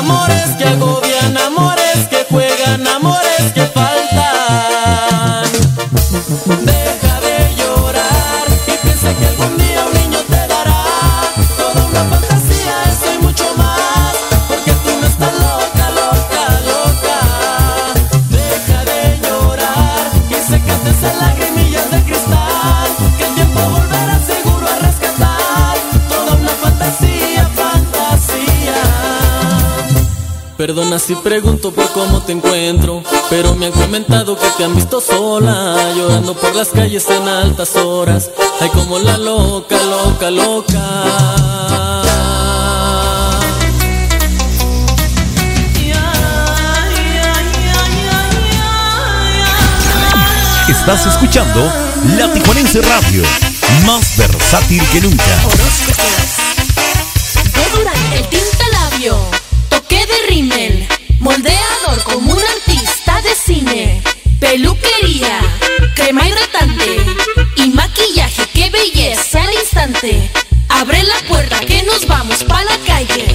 amores si pregunto por cómo te encuentro, pero me han comentado que te han visto sola, llorando por las calles en altas horas. Ay, como la loca, loca, loca. Estás escuchando La Tijuanense Radio, más versátil que nunca. Durante el tinta labio, toqué de rímel, peluquería, crema hidratante y maquillaje, qué belleza al instante. Abre la puerta que nos vamos pa' la calle,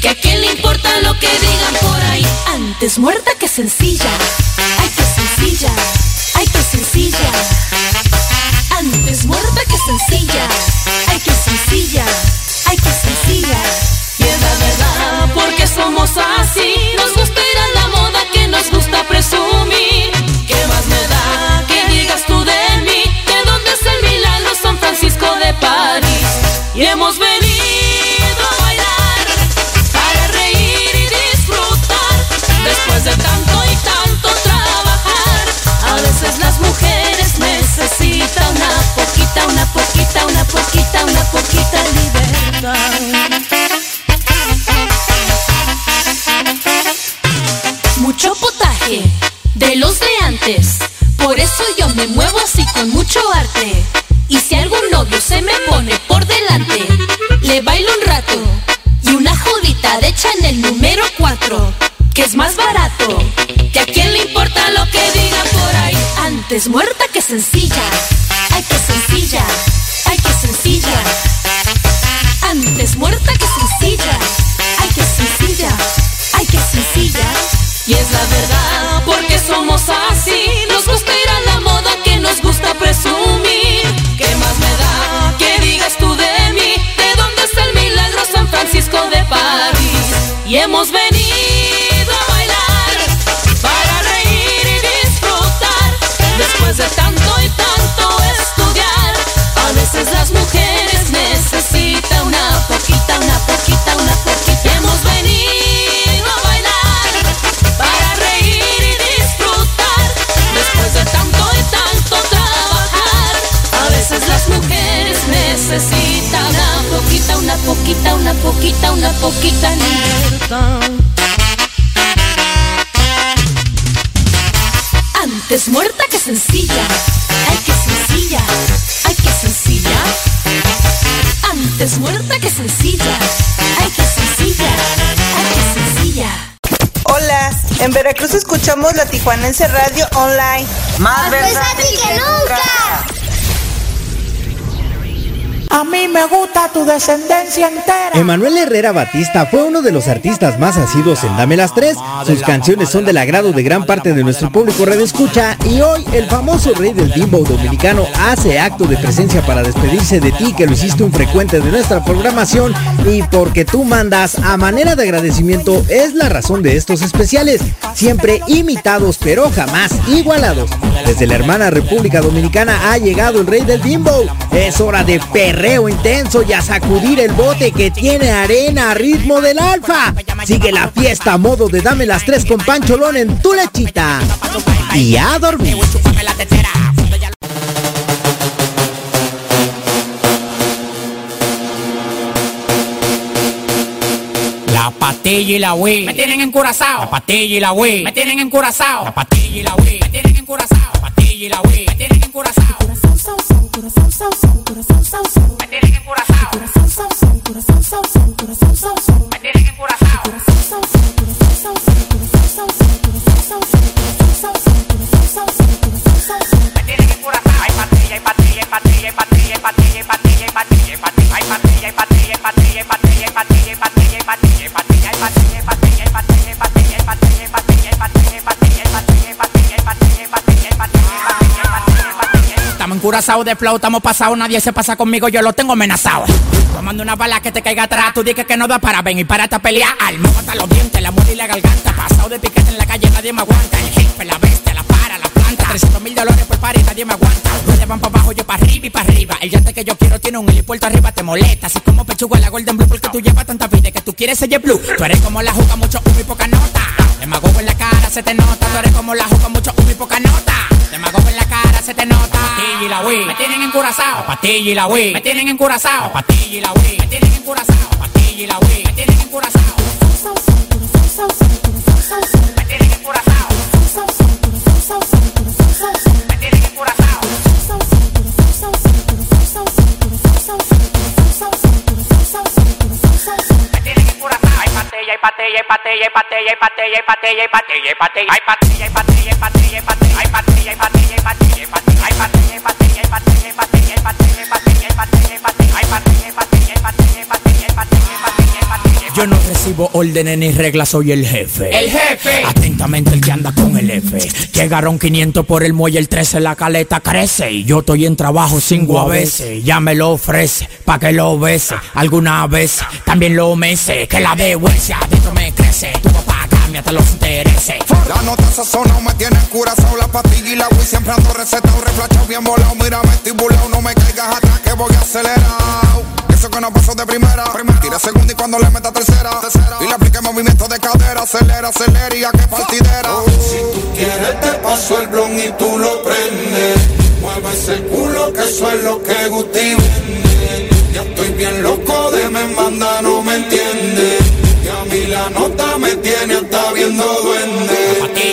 que a quién le importa lo que digan por ahí. Antes muerta que sencilla, ay que sencilla, ay que sencilla. Antes muerta que sencilla, ay que sencilla, Tijuanense Radio Online. Más versátil que nunca. A mí me gusta tu descendencia entera. Emanuel Herrera Batista fue uno de los artistas más asiduos en Dame las Tres. Sus canciones son del agrado de gran parte de nuestro público escucha y hoy el famoso rey del bimbo dominicano hace acto de presencia para despedirse de ti que lo hiciste un frecuente de nuestra programación y porque tú mandas a manera de agradecimiento es la razón de estos especiales, siempre imitados pero jamás igualados. Desde la hermana República Dominicana ha llegado el rey del bimbo. Es hora de perreo intenso y a sacudir el bote que tiene arena a ritmo del alfa. Sigue la fiesta a modo de dame las tres con Pancholón en tu lechita. Y a dormir. La patilla y la Wii me tienen encurazao. La patilla y la Wii me tienen encurazao. La patilla y la Wii encorazado. Patilla y la wey, me tienen encorazado. Corazón, corazón, corazón, corazón, corazón, corazón. Encurazados de flow, estamos pasados, nadie se pasa conmigo, yo lo tengo amenazado. Tomando una bala que te caiga atrás, tú dices que no da para ven y para esta pelea. Alma hasta los dientes, la muerte y la garganta. Pasado de piquete en la calle, nadie me aguanta. El jefe, la bestia, la para, la planta. 300 mil dólares por par nadie me aguanta. Ustedes van para abajo, yo para arriba y para arriba. El yate que yo quiero tiene un helipuerto arriba, te molesta. Así como pechuga la Golden Blue, porque tú llevas tanta vida que tú quieres ser blue. Tú eres como la juca, mucho humo y poca nota. Demagogo en la cara, se te nota. Tú eres como la juca, mucho humo y poca nota. Demagogo en la cara, se te nota. Patilla y la Wii, me tienen encurazao. Patilla y la Wii, me tienen encurazao. Patilla y la Wii, me tienen encurazao. Patilla y la Wii, me tienen encurazao. Me tienen encurazao. Me tienen encurazao. patrilla y patrilla y patrilla y patrilla y patrilla y patrilla y patrilla y patrilla y patrilla y patrilla y patrilla y patrilla y patrilla y patrilla y patrilla y patrilla y patrilla y Yo no recibo órdenes ni reglas, soy el jefe. El jefe. Atentamente el que anda con el F. Llegaron 500 por el muelle, el 13 la caleta crece. Y yo estoy en trabajo cinco a veces. Ya me lo ofrece, pa' que lo bese. Alguna vez también lo mece. Que la vergüenza adentro me crece. Tu papá cambia hasta los intereses. La nota sazonado me tiene curazao La pastilla y la Wii siempre ando recetado Reflachado bien volado, mira me estoy burlao No me caigas atrás que voy acelerado Eso que no pasó de primera. Tira segunda y cuando le meta tercera. Y le aplique movimiento de cadera. Acelera, acelera y a qué partidera. Si tú quieres te paso el blon y tú lo prendes. Mueve ese culo que eso es lo que Gusti vende. Ya estoy bien loco de me manda, no me entiende. Y a mí la nota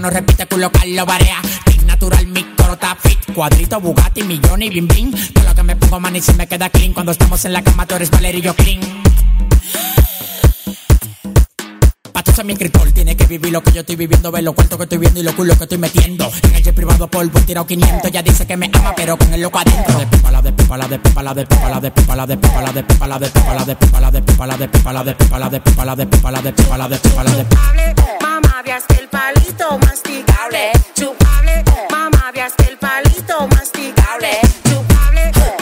No repite, culo Carlos Barea. King natural, mi coro fit. Cuadrito, Bugatti, millón y bling bling. Todo lo que me pongo, man, y se me queda clean. Cuando estamos en la cama, tú eres Valerio clean. Tú ser mi escritor, tiene que vivir lo que yo estoy viviendo, ver los cuartos que estoy viendo y los culos que estoy metiendo. En el jet privado polvo he tirado 500, ya dice que me ama, pero con el loco adentro. De pipa, la de pipa, la de pipa, la de pipa, la de pipa, la de pipa, la de pipa, la de pipa, la de pipa, la de pipa, la de pipa, la de pipa, la de pipa, la de pipa, la de pipa, la de pipa, la de pipa. Mamá, veas que el palito masticable, chupable. Mamá, veas que el palito masticable, chupable.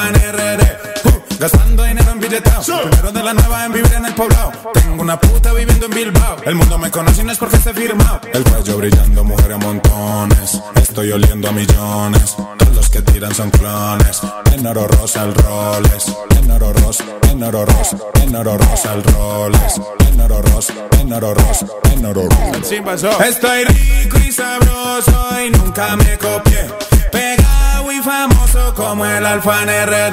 En RD. Uh, gastando dinero en billeteos. Primero de la nueva en vivir en el poblado. Tengo una puta viviendo en Bilbao. El mundo me conoce y no es porque esté firmado. El cuello brillando, mujer a montones. Estoy oliendo a millones. Todos los que tiran son clones. En oro rosa el Rolex. En oro rosa, en oro rosa, en oro rosa el Rolex. En oro rosa, en oro rosa, en oro rosa. Estoy rico y sabroso y nunca me copié. Pegado y famoso como el alfa en.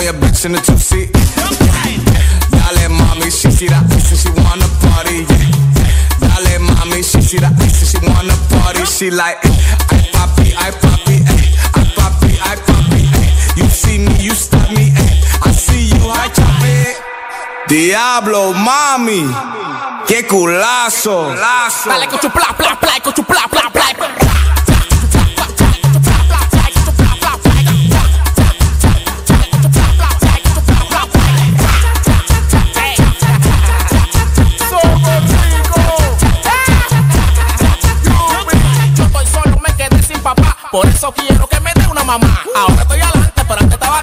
Up your bitch in the two seat. Dale mami, she see that and she wanna party. Yeah. Dale mami, she see that and she wanna party. She like, I papi, I papi, ay. I papi, I papi. ay. You see me, you stop me. I see you, I chop it. Diablo, mami, qué culazo. Dale con tu pla pla pla con tu pla pla pla. Por eso quiero que me dé una mamá. Ahora estoy adelante, pero antes estaba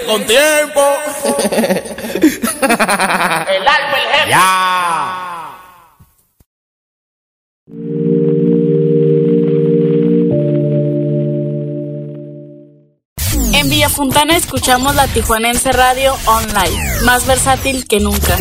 con tiempo. el alfa, el jefe. Ya. En Villa Fontana escuchamos la Tijuanense Radio Online, más versátil que nunca.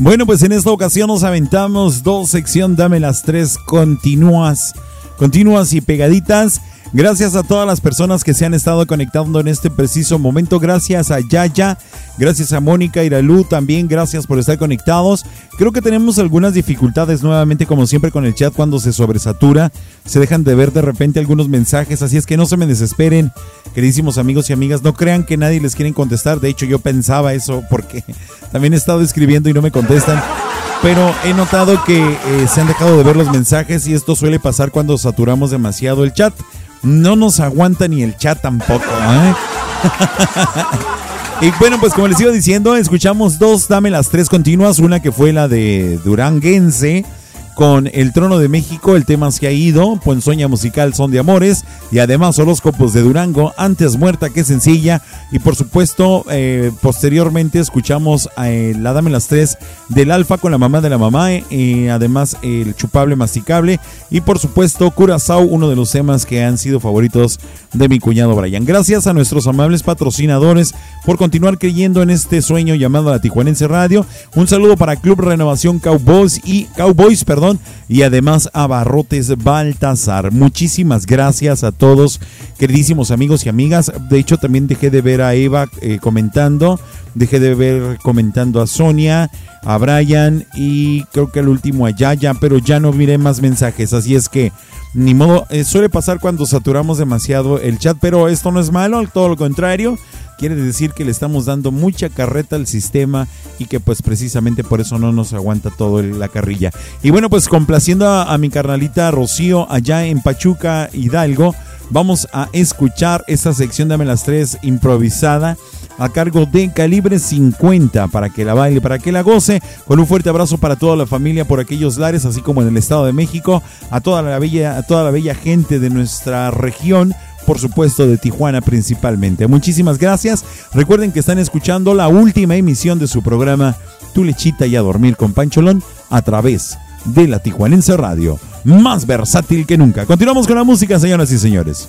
Bueno, pues en esta ocasión nos aventamos dos sección Dame las tres continuas, continuas y pegaditas. Gracias a todas las personas que se han estado conectando en este preciso momento. Gracias a Yaya, gracias a Mónica Iralú también. Gracias por estar conectados. Creo que tenemos algunas dificultades nuevamente, como siempre, con el chat cuando se sobresatura. Se dejan de ver de repente algunos mensajes, así es que no se me desesperen, queridísimos amigos y amigas. No crean que nadie les quiere contestar. De hecho, yo pensaba eso porque también he estado escribiendo y no me contestan. Pero he notado que eh, se han dejado de ver los mensajes y esto suele pasar cuando saturamos demasiado el chat. No nos aguanta ni el chat tampoco. ¿eh? y bueno, pues como les iba diciendo, escuchamos dos Dame las tres continuas. Una que fue la de Duranguense con El Trono de México, el tema se ha ido, Ponzoña Musical Son de Amores y además Horóscopos de Durango, Antes Muerta que Sencilla y por supuesto eh, posteriormente escuchamos eh, La Dame las Tres del Alfa con la mamá de la mamá y además El Chupable Masticable y por supuesto Curazao, uno de los temas que han sido favoritos de mi cuñado Brian. Gracias a nuestros amables patrocinadores por continuar creyendo en este sueño llamado la Tijuanense Radio. Un saludo para Club Renovación Cowboys y Cowboys, perdón, y además a Barrotes Baltasar. Muchísimas gracias a todos, queridísimos amigos y amigas. De hecho, también dejé de ver a Eva eh, comentando, dejé de ver comentando a Sonia, a Brian y creo que al último a Yaya, pero ya no miré más mensajes, así es que ni modo, eh, suele pasar cuando saturamos demasiado el chat, pero esto no es malo, todo lo contrario. Quiere decir que le estamos dando mucha carreta al sistema y que pues precisamente por eso no nos aguanta todo la carrilla. Y bueno, pues complaciendo a, mi carnalita Rocío allá en Pachuca, Hidalgo, vamos a escuchar esta sección Dame las tres improvisada a cargo de Calibre 50 para que la baile, para que la goce. Con un fuerte abrazo para toda la familia por aquellos lares, así como en el Estado de México, a toda la bella, a toda la bella gente de nuestra región. Por supuesto, de Tijuana principalmente. Muchísimas gracias. Recuerden que están escuchando la última emisión de su programa Tu Lechita y a Dormir con Pancholón a través de la Tijuanense Radio. Más versátil que nunca. Continuamos con la música, señoras y señores.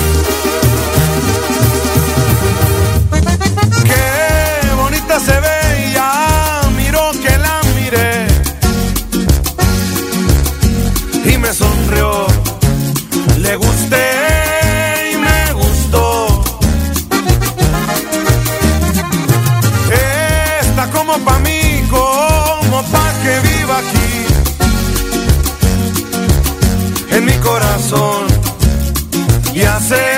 Corazón y hacerla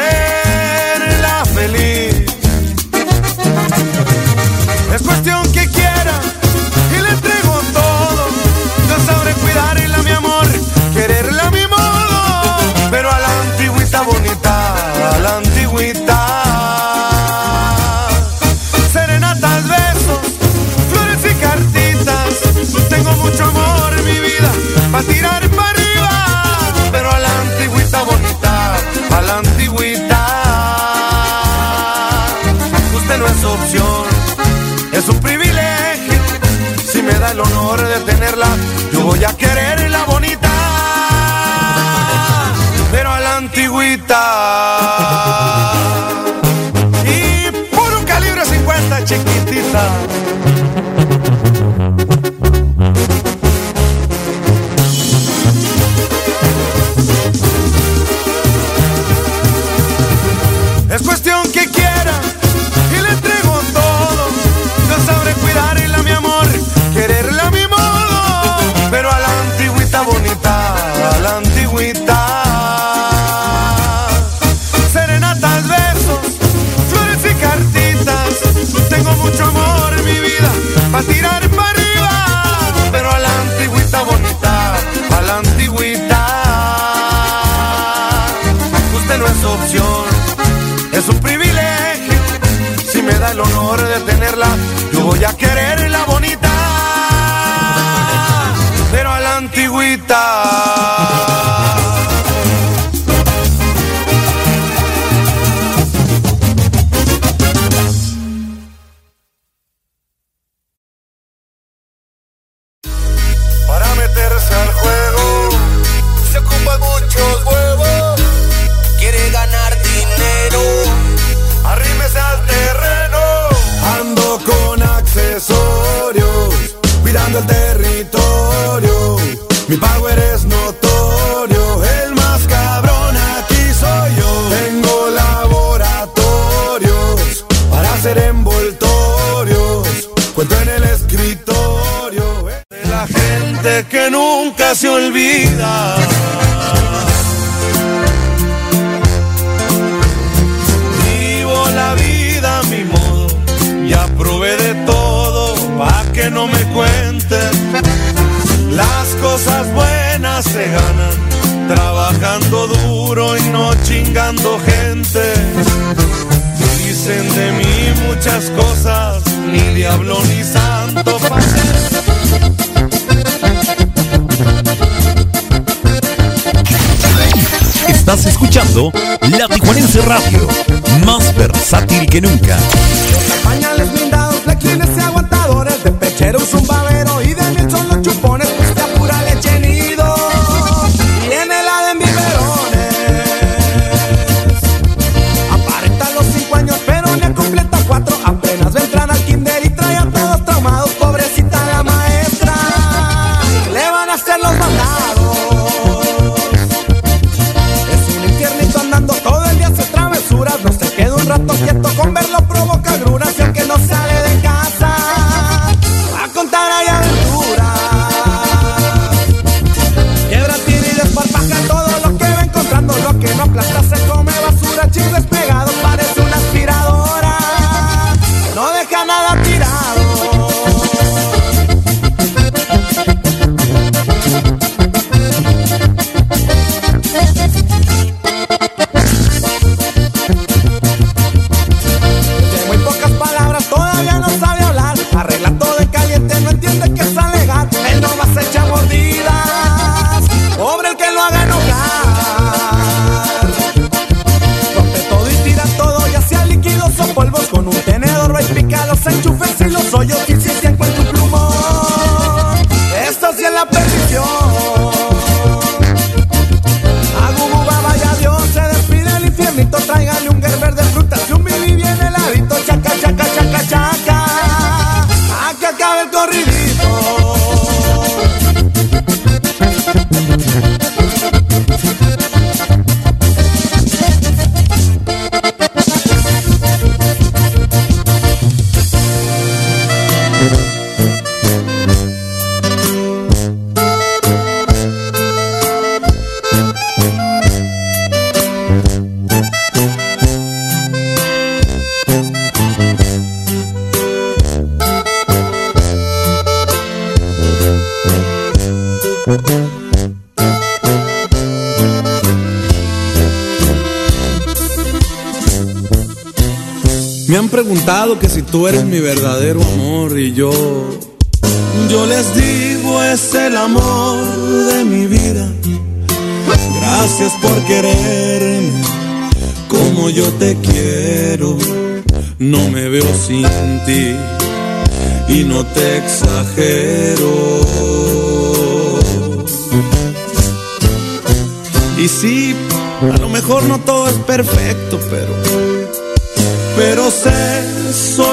tú eres mi verdadero amor y yo, yo les digo es el amor de mi vida. Gracias por quererme como yo te quiero. No me veo sin ti y no te exagero. Y sí, a lo mejor no todo es perfecto, pero, pero sé, soy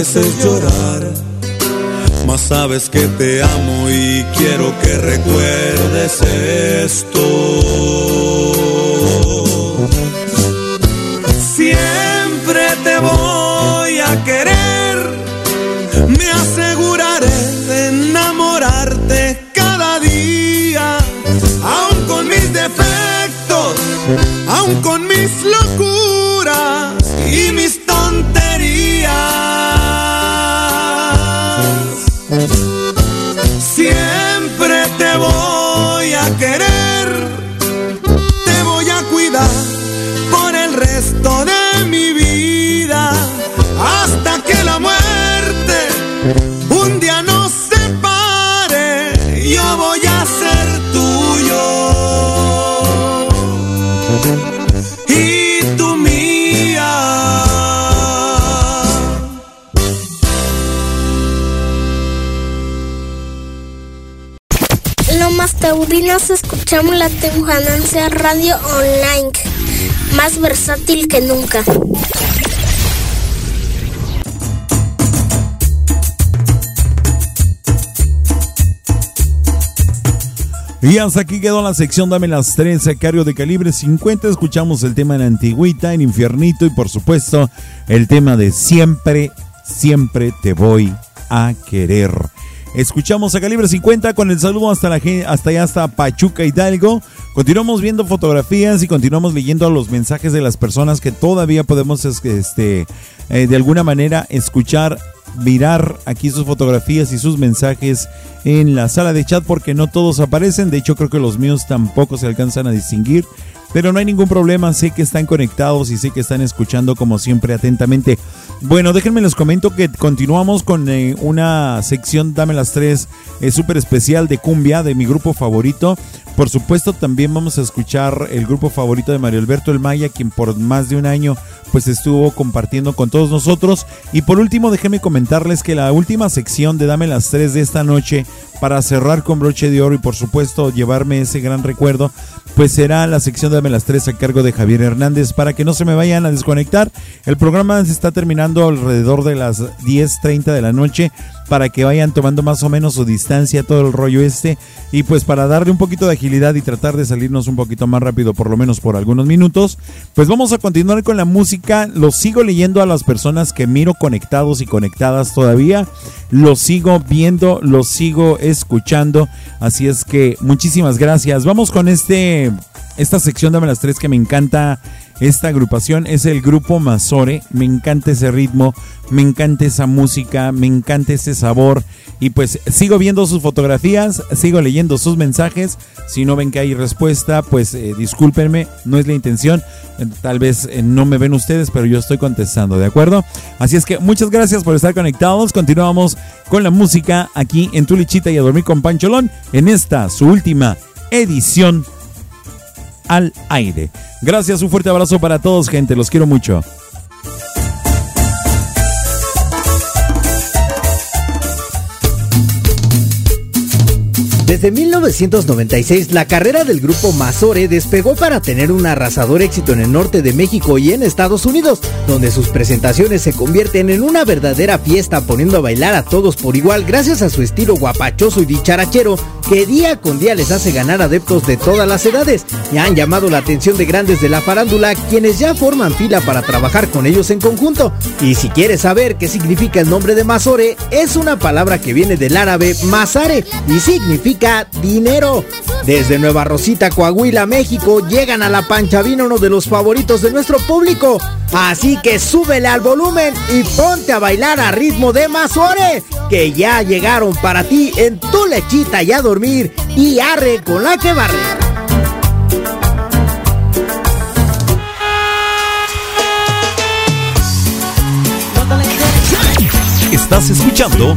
veces llorar. Mas sabes que te amo y quiero que recuerdes esto. Voy escuchamos la Temujananza Radio Online, más versátil que nunca. Y hasta aquí quedó la sección Dame las tres a cargo de calibre 50. Escuchamos el tema en Antigüita, en Infiernito y por supuesto el tema de Siempre, siempre te voy a querer. Escuchamos a calibre 50 con el saludo hasta la hasta allá hasta Pachuca Hidalgo. Continuamos viendo fotografías y continuamos leyendo los mensajes de las personas que todavía podemos es- este eh, de alguna manera escuchar, mirar aquí sus fotografías y sus mensajes en la sala de chat porque no todos aparecen. De hecho, creo que los míos tampoco se alcanzan a distinguir. Pero no hay ningún problema, sé que están conectados y sé que están escuchando como siempre atentamente. Bueno, déjenme les comento que continuamos con eh, una sección Dame las tres eh, súper especial de cumbia de mi grupo favorito. Por supuesto, también vamos a escuchar el grupo favorito de Mario Alberto El Maya, quien por más de un año pues estuvo compartiendo con todos nosotros. Y por último, déjenme comentarles que la última sección de Dame las tres de esta noche para cerrar con broche de oro y por supuesto llevarme ese gran recuerdo, pues será la sección de las tres a cargo de Javier Hernández para que no se me vayan a desconectar. El programa se está terminando alrededor de las 10.30 de la noche para que vayan tomando más o menos su distancia, todo el rollo este, y pues para darle un poquito de agilidad y tratar de salirnos un poquito más rápido, por lo menos por algunos minutos, pues vamos a continuar con la música. Los sigo leyendo a las personas que miro conectados y conectadas todavía, los sigo viendo, los sigo escuchando, así es que muchísimas gracias. Vamos con este, esta sección Dame las tres que me encanta. Esta agrupación es el grupo Mazore. Me encanta ese ritmo, me encanta esa música, me encanta ese sabor. Y pues sigo viendo sus fotografías, sigo leyendo sus mensajes. Si no ven que hay respuesta, pues eh, discúlpenme, no es la intención. Eh, Tal vez eh, no me ven ustedes, pero yo estoy contestando, ¿de acuerdo? Así es que muchas gracias por estar conectados. Continuamos con la música aquí en Tu Lichita y a dormir con Pancholón en esta, su última edición al aire. Gracias, un fuerte abrazo para todos, gente. Los quiero mucho. Desde 1996, la carrera del grupo Mazore despegó para tener un arrasador éxito en el norte de México y en Estados Unidos, donde sus presentaciones se convierten en una verdadera fiesta, poniendo a bailar a todos por igual gracias a su estilo guapachoso y dicharachero que día con día les hace ganar adeptos de todas las edades y han llamado la atención de grandes de la farándula quienes ya forman fila para trabajar con ellos en conjunto. Y si quieres saber qué significa el nombre de Mazore, es una palabra que viene del árabe Mazare y significa dinero. Desde Nueva Rosita, Coahuila, México, llegan a la pancha vino uno de los favoritos de nuestro público. Así que súbele al volumen y ponte a bailar a ritmo de Mazore, que ya llegaron para ti en tu lechita y a dormir y arre con la que barre. Estás escuchando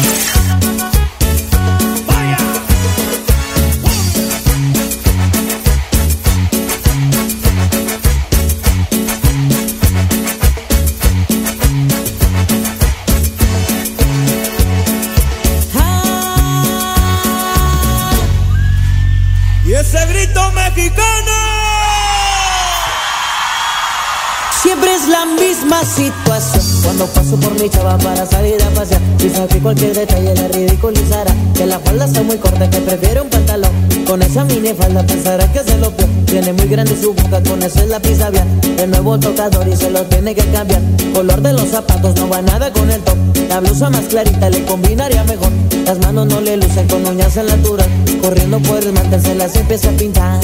Es la misma situación. Cuando paso por mi chava para salir a pasear Pienso que cualquier detalle la ridiculizará Que la falda está muy corta, que prefiere un pantalón. Con esa mini falda pensará que se lo peor Tiene muy grande su boca, con eso es la pizza bien El nuevo tocador y se lo tiene que cambiar. Color de los zapatos, no va nada con el top. La blusa más clarita le combinaría mejor. Las manos no le lucen con uñas en la altura. Corriendo por el mantel se las empieza a pintar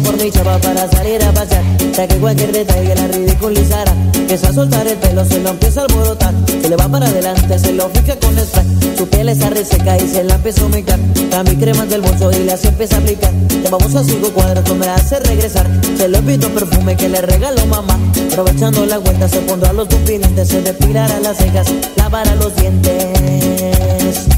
Por mi chava para salir a pasear. Ya que cualquier detalle la ridiculizará. Empieza a soltar el pelo, se lo empieza a alborotar. Se le va para adelante, se lo fija con spray. Su piel está reseca y se la empieza a humectar. Cambia cremas del bolso y las empieza a aplicar. Te vamos a cinco cuadros, no me hace regresar. Se lo invito perfume que le regaló mamá. Aprovechando la vuelta se pondrá los pupilentes Se depilará las cejas, lavará los dientes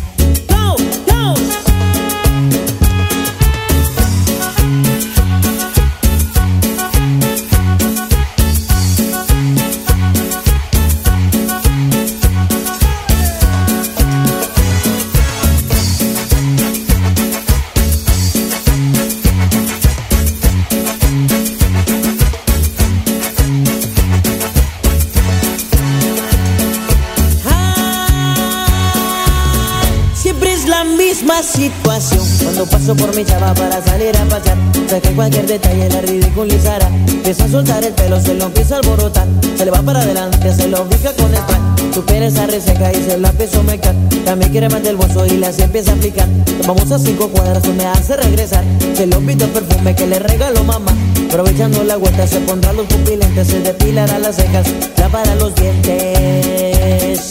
Por mi chava para salir a pasear. Sé que cualquier detalle la ridiculizará. Empieza a soltar el pelo, se lo empieza a alborotar. Se le va para adelante, se lo fija con el pan Su piel está reseca y se la empieza a mecar También quiere más del bolso y las empieza a aplicar. Vamos a cinco cuadras, me hace regresar. Se lo invito perfume que le regaló mamá. Aprovechando la vuelta se pondrá los pupilentes Se depilará las cejas, lavará los dientes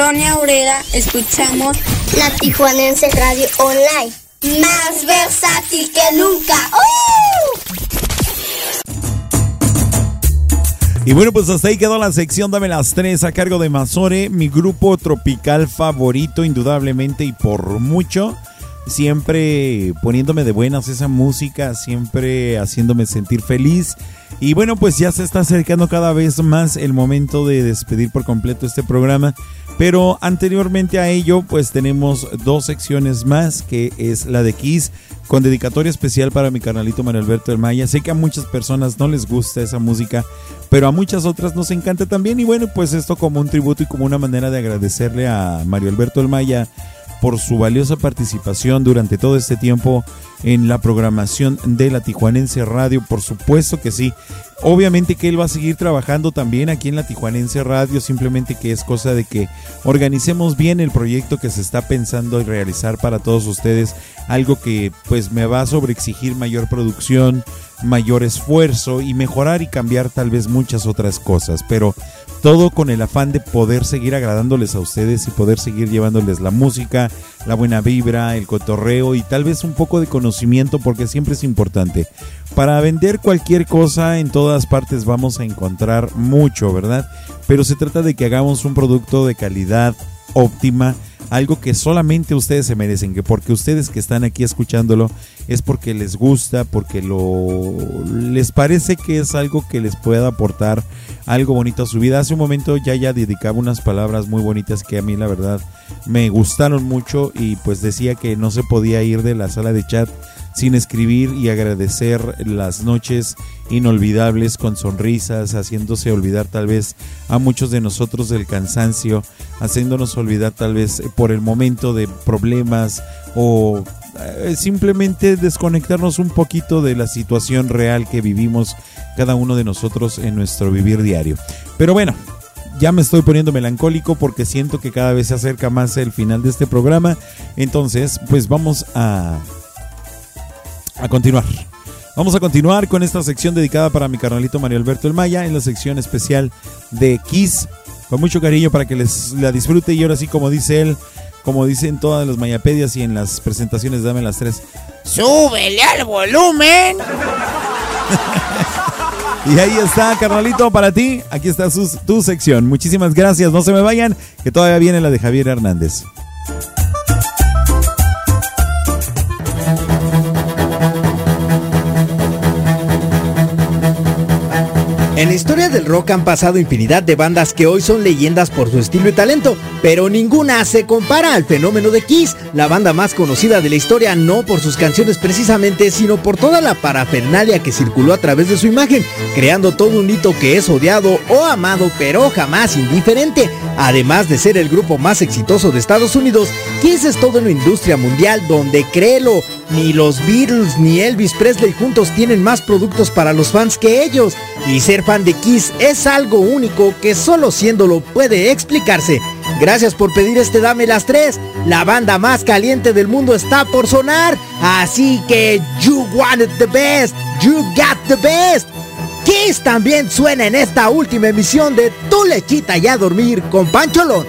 Colonia obrera escuchamos la Tijuanense Radio Online. Más versátil que nunca. ¡Uh! Y bueno, pues hasta ahí quedó la sección Dame las tres a cargo de Mazore, mi grupo tropical favorito, indudablemente y por mucho. Siempre poniéndome de buenas esa música, siempre haciéndome sentir feliz. Y bueno, pues ya se está acercando cada vez más el momento de despedir por completo este programa. Pero anteriormente a ello, pues tenemos dos secciones más, que es la de Kiss, con dedicatoria especial para mi carnalito Mario Alberto del Maya. Sé que a muchas personas no les gusta esa música, pero a muchas otras nos encanta también. Y bueno, pues esto como un tributo y como una manera de agradecerle a Mario Alberto del Maya por su valiosa participación durante todo este tiempo en la programación de la Tijuanense Radio, por supuesto que sí. Obviamente que él va a seguir trabajando también aquí en la Tijuanense Radio, simplemente que es cosa de que organicemos bien el proyecto que se está pensando realizar para todos ustedes, algo que pues me va a sobreexigir mayor producción, mayor esfuerzo y mejorar y cambiar tal vez muchas otras cosas, pero todo con el afán de poder seguir agradándoles a ustedes y poder seguir llevándoles la música, la buena vibra, el cotorreo y tal vez un poco de conocimiento porque siempre es importante. Para vender cualquier cosa en todas partes vamos a encontrar mucho, ¿verdad? Pero se trata de que hagamos un producto de calidad óptima, algo que solamente ustedes se merecen, que porque ustedes que están aquí escuchándolo es porque les gusta, porque lo les parece que es algo que les pueda aportar algo bonito a su vida. Hace un momento ya ya dedicaba unas palabras muy bonitas que a mí la verdad me gustaron mucho y pues decía que no se podía ir de la sala de chat sin escribir y agradecer las noches inolvidables con sonrisas, haciéndose olvidar tal vez a muchos de nosotros del cansancio, haciéndonos olvidar tal vez por el momento de problemas o simplemente desconectarnos un poquito de la situación real que vivimos cada uno de nosotros en nuestro vivir diario. Pero bueno, ya me estoy poniendo melancólico porque siento que cada vez se acerca más el final de este programa. Entonces, pues vamos a a continuar. Vamos a continuar con esta sección dedicada para mi carnalito Mario Alberto El Maya, en la sección especial de Kiss, con mucho cariño para que les la disfrute y ahora sí como dice él, como dicen todas las mayapedias y en las presentaciones Dame las tres, ¡Súbele al volumen! y ahí está, carnalito, para ti. Aquí está su- tu sección. Muchísimas gracias. No se me vayan, que todavía viene la de Javier Hernández. En la historia del rock han pasado infinidad de bandas que hoy son leyendas por su estilo y talento, pero ninguna se compara al fenómeno de Kiss, la banda más conocida de la historia no por sus canciones precisamente, sino por toda la parafernalia que circuló a través de su imagen, creando todo un hito que es odiado o amado, pero jamás indiferente. Además de ser el grupo más exitoso de Estados Unidos, Kiss es toda una industria mundial donde créelo, ni los Beatles ni Elvis Presley juntos tienen más productos para los fans que ellos. Y ser fan de Kiss es algo único que solo siéndolo puede explicarse. Gracias por pedir este Dame las tres. La banda más caliente del mundo está por sonar. Así que you wanted the best. You got the best. Kiss también suena en esta última emisión de Tu lechita y a dormir con Pancholón.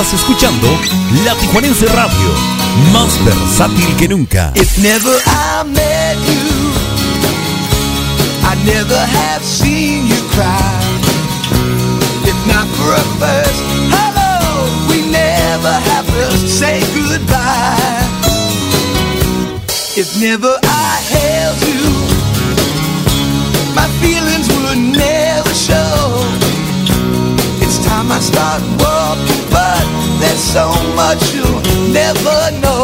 Estás escuchando La Tijuanense Radio, más versátil que nunca. If never I met you, I never have seen you cry. If not for a first hello, we never have to say goodbye. If never so much you'll never know.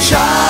child.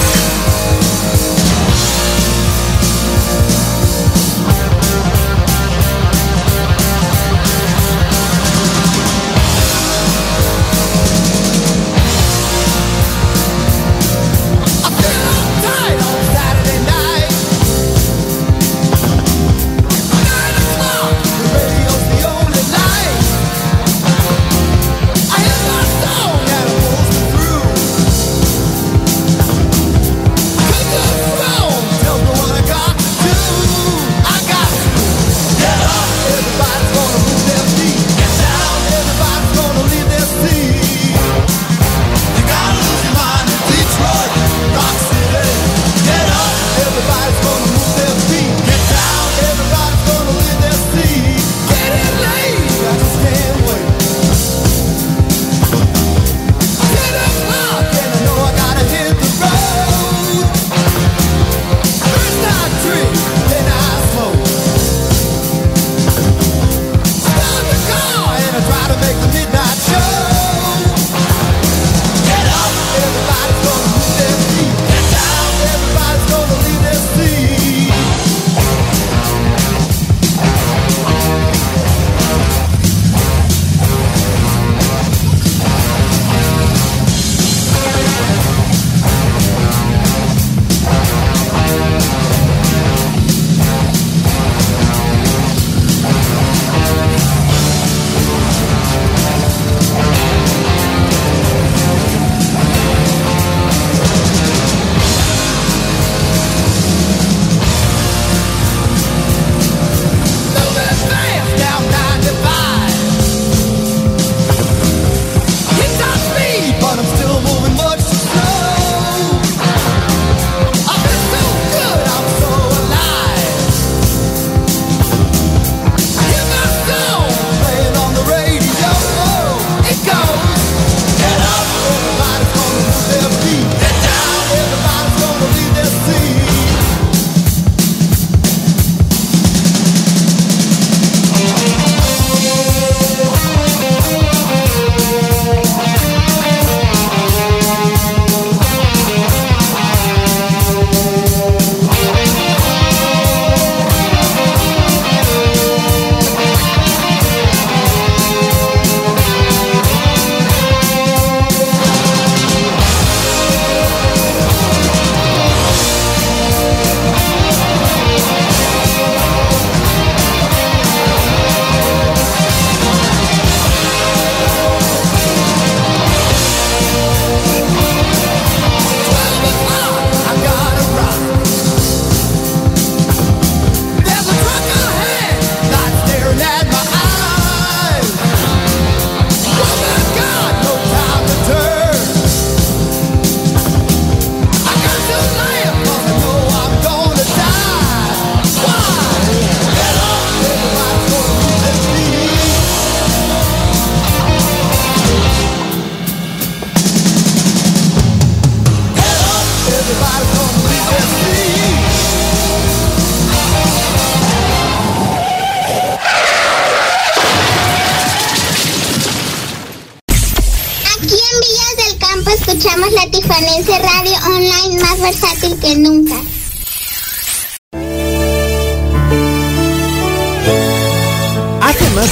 versátil que nunca.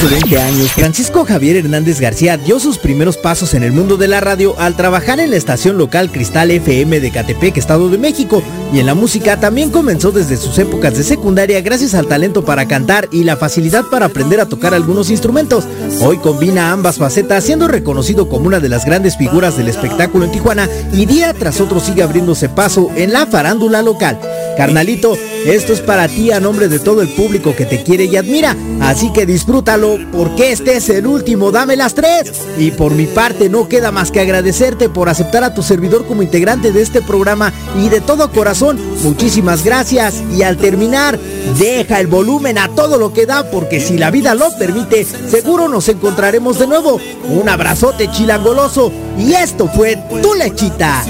20 años, Francisco Javier Hernández García dio sus primeros pasos en el mundo de la radio al trabajar en la estación local Cristal FM de Catepec, Estado de México, y en la música también comenzó desde sus épocas de secundaria gracias al talento para cantar y la facilidad para aprender a tocar algunos instrumentos. Hoy combina ambas facetas, siendo reconocido como una de las grandes figuras del espectáculo en Tijuana y día tras otro sigue abriéndose paso en la farándula local. Carnalito, esto es para ti a nombre de todo el público que te quiere y admira. Así que disfrútalo porque este es el último Dame las tres. Y por mi parte no queda más que agradecerte por aceptar a tu servidor como integrante de este programa y de todo corazón. Muchísimas gracias. Y al terminar, deja el volumen a todo lo que da porque si la vida lo permite, seguro nos encontraremos de nuevo. Un abrazote chilangoloso. Y esto fue Tu Lechita.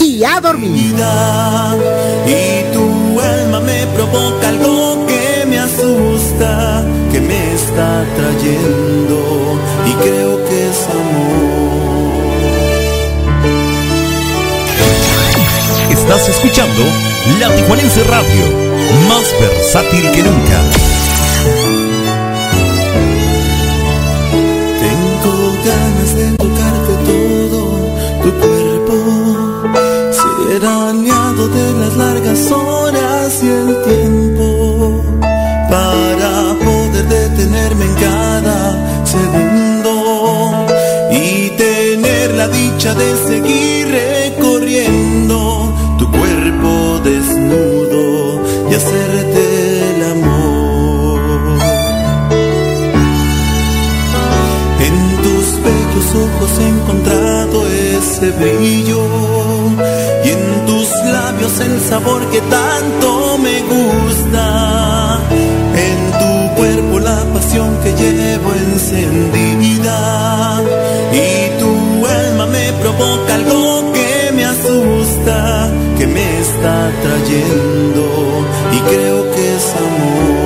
Y a dormir. Y tu alma me provoca algo que me asusta, que me está trayendo y creo que es amor. Estás escuchando La Tijuanense Radio, más versátil que nunca. Tengo ganas de tocarte todo tu cuerpo, de seguir recorriendo tu cuerpo desnudo y hacerte el amor. En tus bellos ojos he encontrado ese brillo y en tus labios el sabor que tanto me gusta. En tu cuerpo la pasión que llevo encendida provoca algo que me asusta, que me está trayendo y creo que es amor.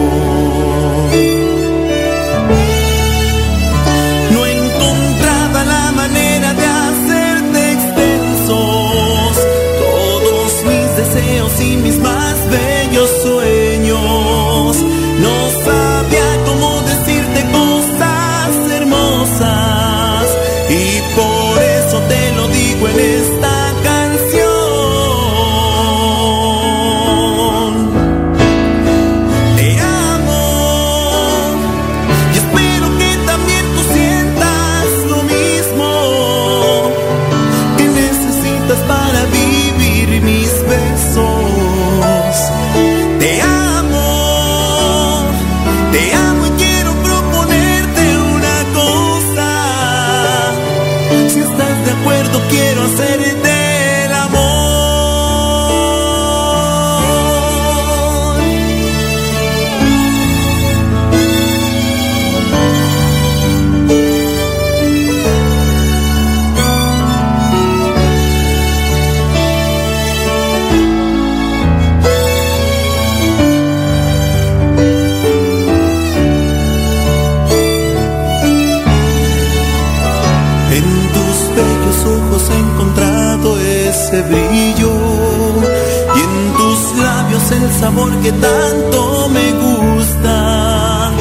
El sabor que tanto me gusta.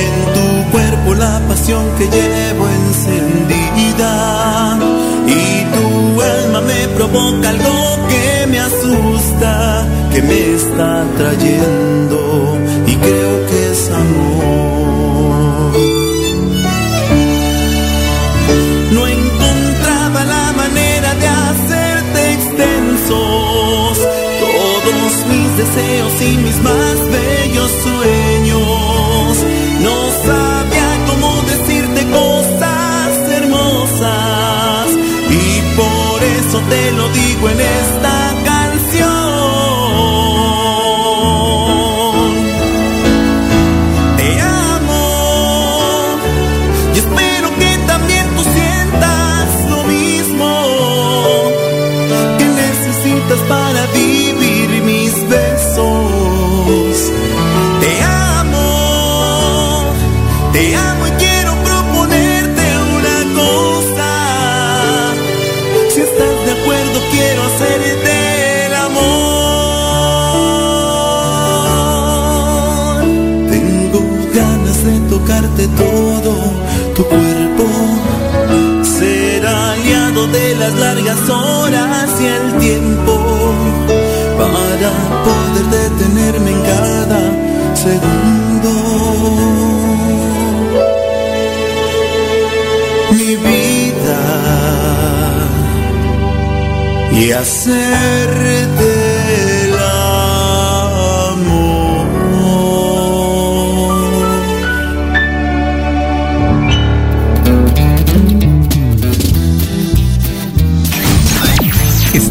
En tu cuerpo la pasión que llevo encendida y tu alma me provoca algo que me asusta, que me está trayendo y creo que es amor. Mis más bellos sueños. No sabía cómo decirte cosas hermosas y por eso te lo digo en esta tiempo para poder detenerme en cada segundo. Mi vida y hacerte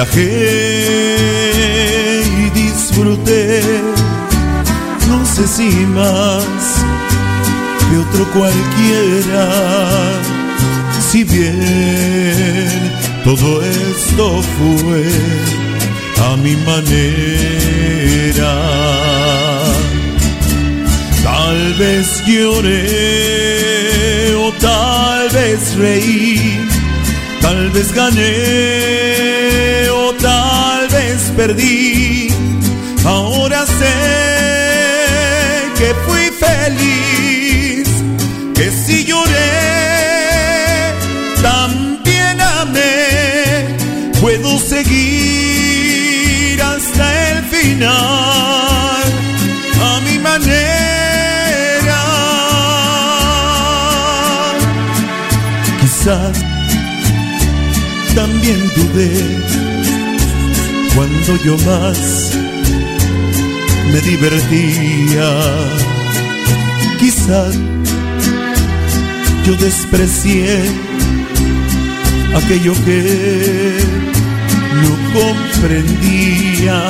Viajé y disfruté, no sé si más de otro cualquiera, si bien todo esto fue a mi manera. Tal vez lloré o tal vez reí Tal vez gané o tal vez perdí. Ahora sé que fui feliz cuando yo más me divertía. Quizá yo desprecié aquello que no comprendía.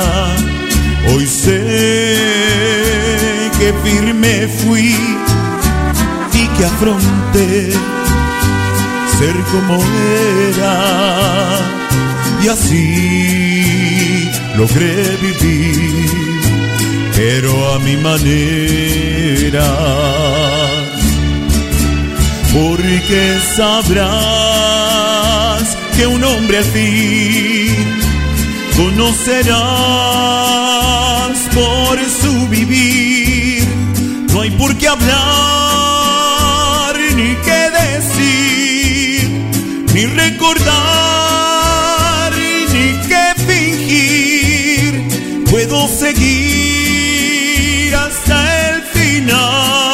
Hoy sé que firme fui y que afronté ser como era y así logré vivir, pero a mi manera. Porque sabrás que un hombre al fin conocerás por su vivir. No hay por qué hablar ni recordar ni qué fingir. Puedo seguir hasta el final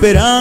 estaba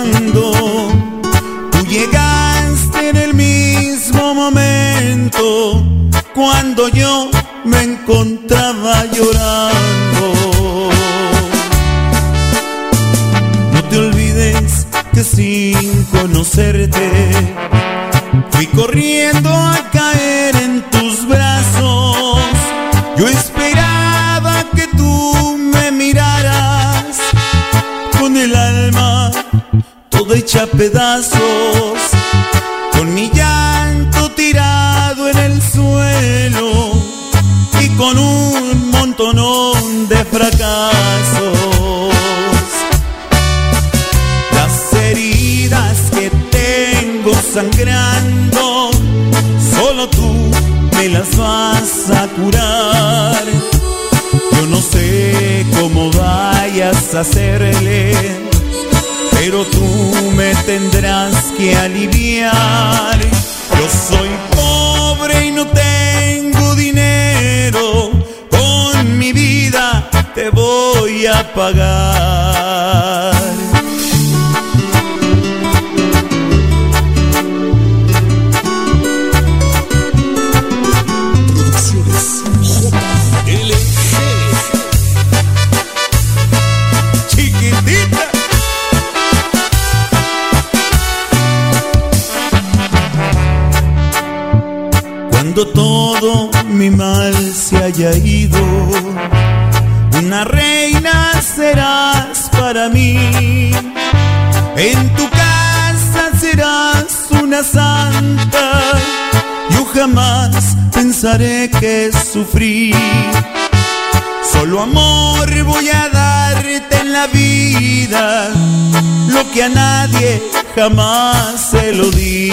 jamás se lo di.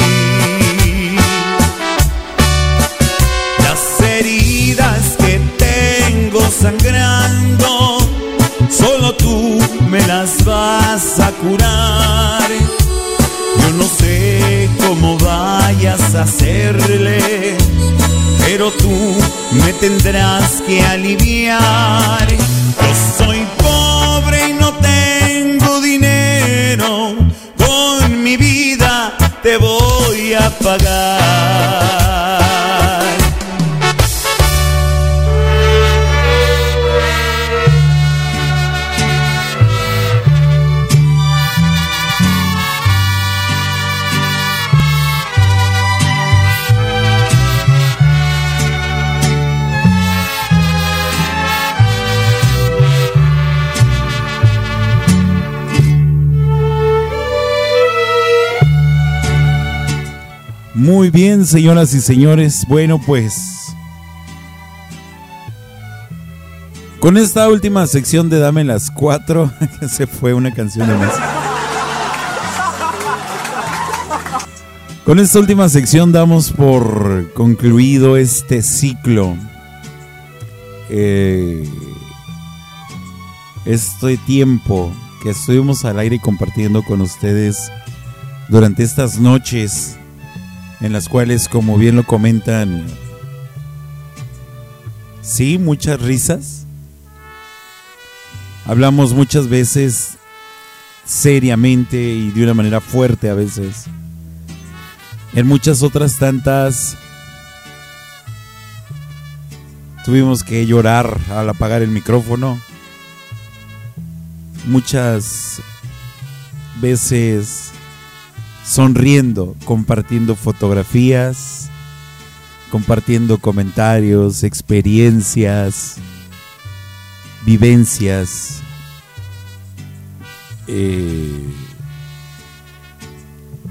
Las heridas que tengo sangrando, solo tú me las vas a curar. Yo no sé cómo vayas a hacerle, pero tú me tendrás que aliviar. Señoras y señores. Bueno, pues. Con esta última sección de Dame las cuatro, que se fue una canción de más. Con esta última sección damos por concluido este ciclo. Eh, este tiempo que estuvimos al aire compartiendo con ustedes durante estas noches en las cuales, como bien lo comentan, sí, muchas risas. Hablamos muchas veces seriamente y de una manera fuerte a veces. En muchas otras tantas tuvimos que llorar al apagar el micrófono. Muchas veces sonriendo, compartiendo fotografías, compartiendo comentarios, experiencias, vivencias. Eh,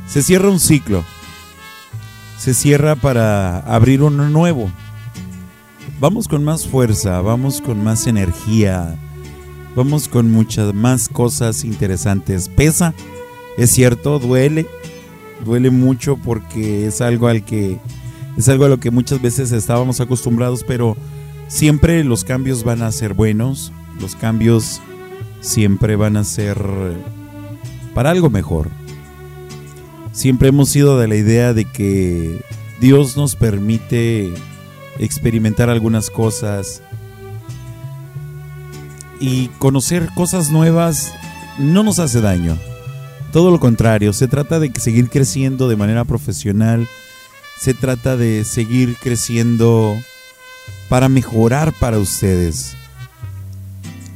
se cierra un ciclo, se cierra para abrir uno nuevo. Vamos con más fuerza, vamos con más energía, vamos con muchas más cosas interesantes. Pesa, es cierto, duele, duele mucho porque es algo al que es algo a lo que muchas veces estábamos acostumbrados, pero siempre los cambios van a ser buenos, los cambios siempre van a ser para algo mejor. Siempre hemos sido de la idea de que Dios nos permite experimentar algunas cosas y conocer cosas nuevas no nos hace daño. Todo lo contrario, se trata de seguir creciendo de manera profesional, se trata de seguir creciendo para mejorar para ustedes,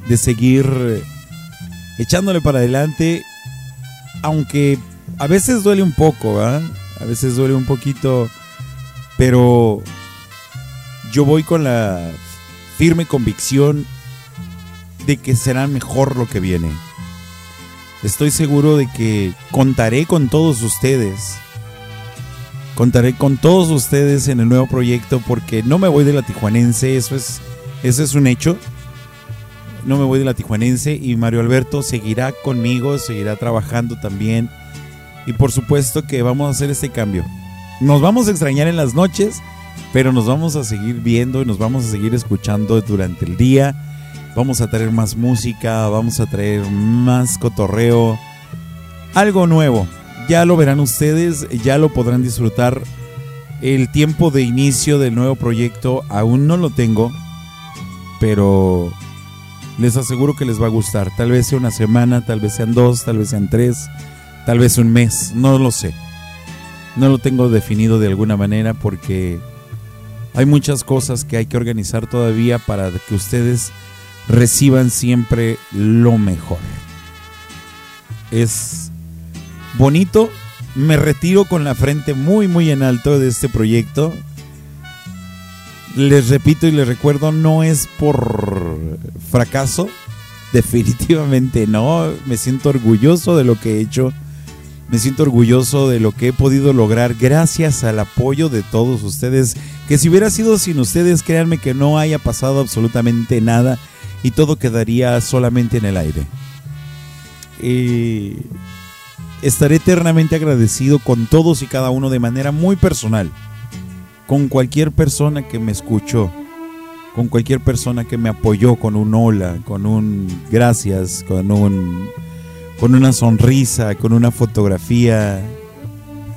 de seguir echándole para adelante, aunque a veces duele un poco, a veces duele un poquito, pero yo voy con la firme convicción de que será mejor lo que viene. Estoy seguro de que contaré con todos ustedes. Contaré con todos ustedes en el nuevo proyecto porque no me voy de la tijuanense, eso es, eso es un hecho. No me voy de la tijuanense y Mario Alberto seguirá conmigo, seguirá trabajando también. Y por supuesto que vamos a hacer este cambio. Nos vamos a extrañar en las noches, pero nos vamos a seguir viendo y nos vamos a seguir escuchando durante el día. Vamos a traer más música, vamos a traer más cotorreo, algo nuevo. Ya lo verán ustedes, ya lo podrán disfrutar. El tiempo de inicio del nuevo proyecto aún no lo tengo, pero les aseguro que les va a gustar. Tal vez sea una semana, tal vez sean dos, tal vez sean tres, tal vez un mes, no lo sé. No lo tengo definido de alguna manera porque hay muchas cosas que hay que organizar todavía para que ustedes reciban siempre lo mejor. Es bonito, me retiro con la frente muy muy en alto de este proyecto. Les repito y les recuerdo, no es por fracaso, definitivamente no, me siento orgulloso de lo que he hecho. Me siento orgulloso de lo que he podido lograr gracias al apoyo de todos ustedes. Que si hubiera sido sin ustedes, créanme que no haya pasado absolutamente nada y todo quedaría solamente en el aire. Y estaré eternamente agradecido con todos y cada uno de manera muy personal. Con cualquier persona que me escuchó, con cualquier persona que me apoyó con un hola, con un gracias, con un con una sonrisa, con una fotografía.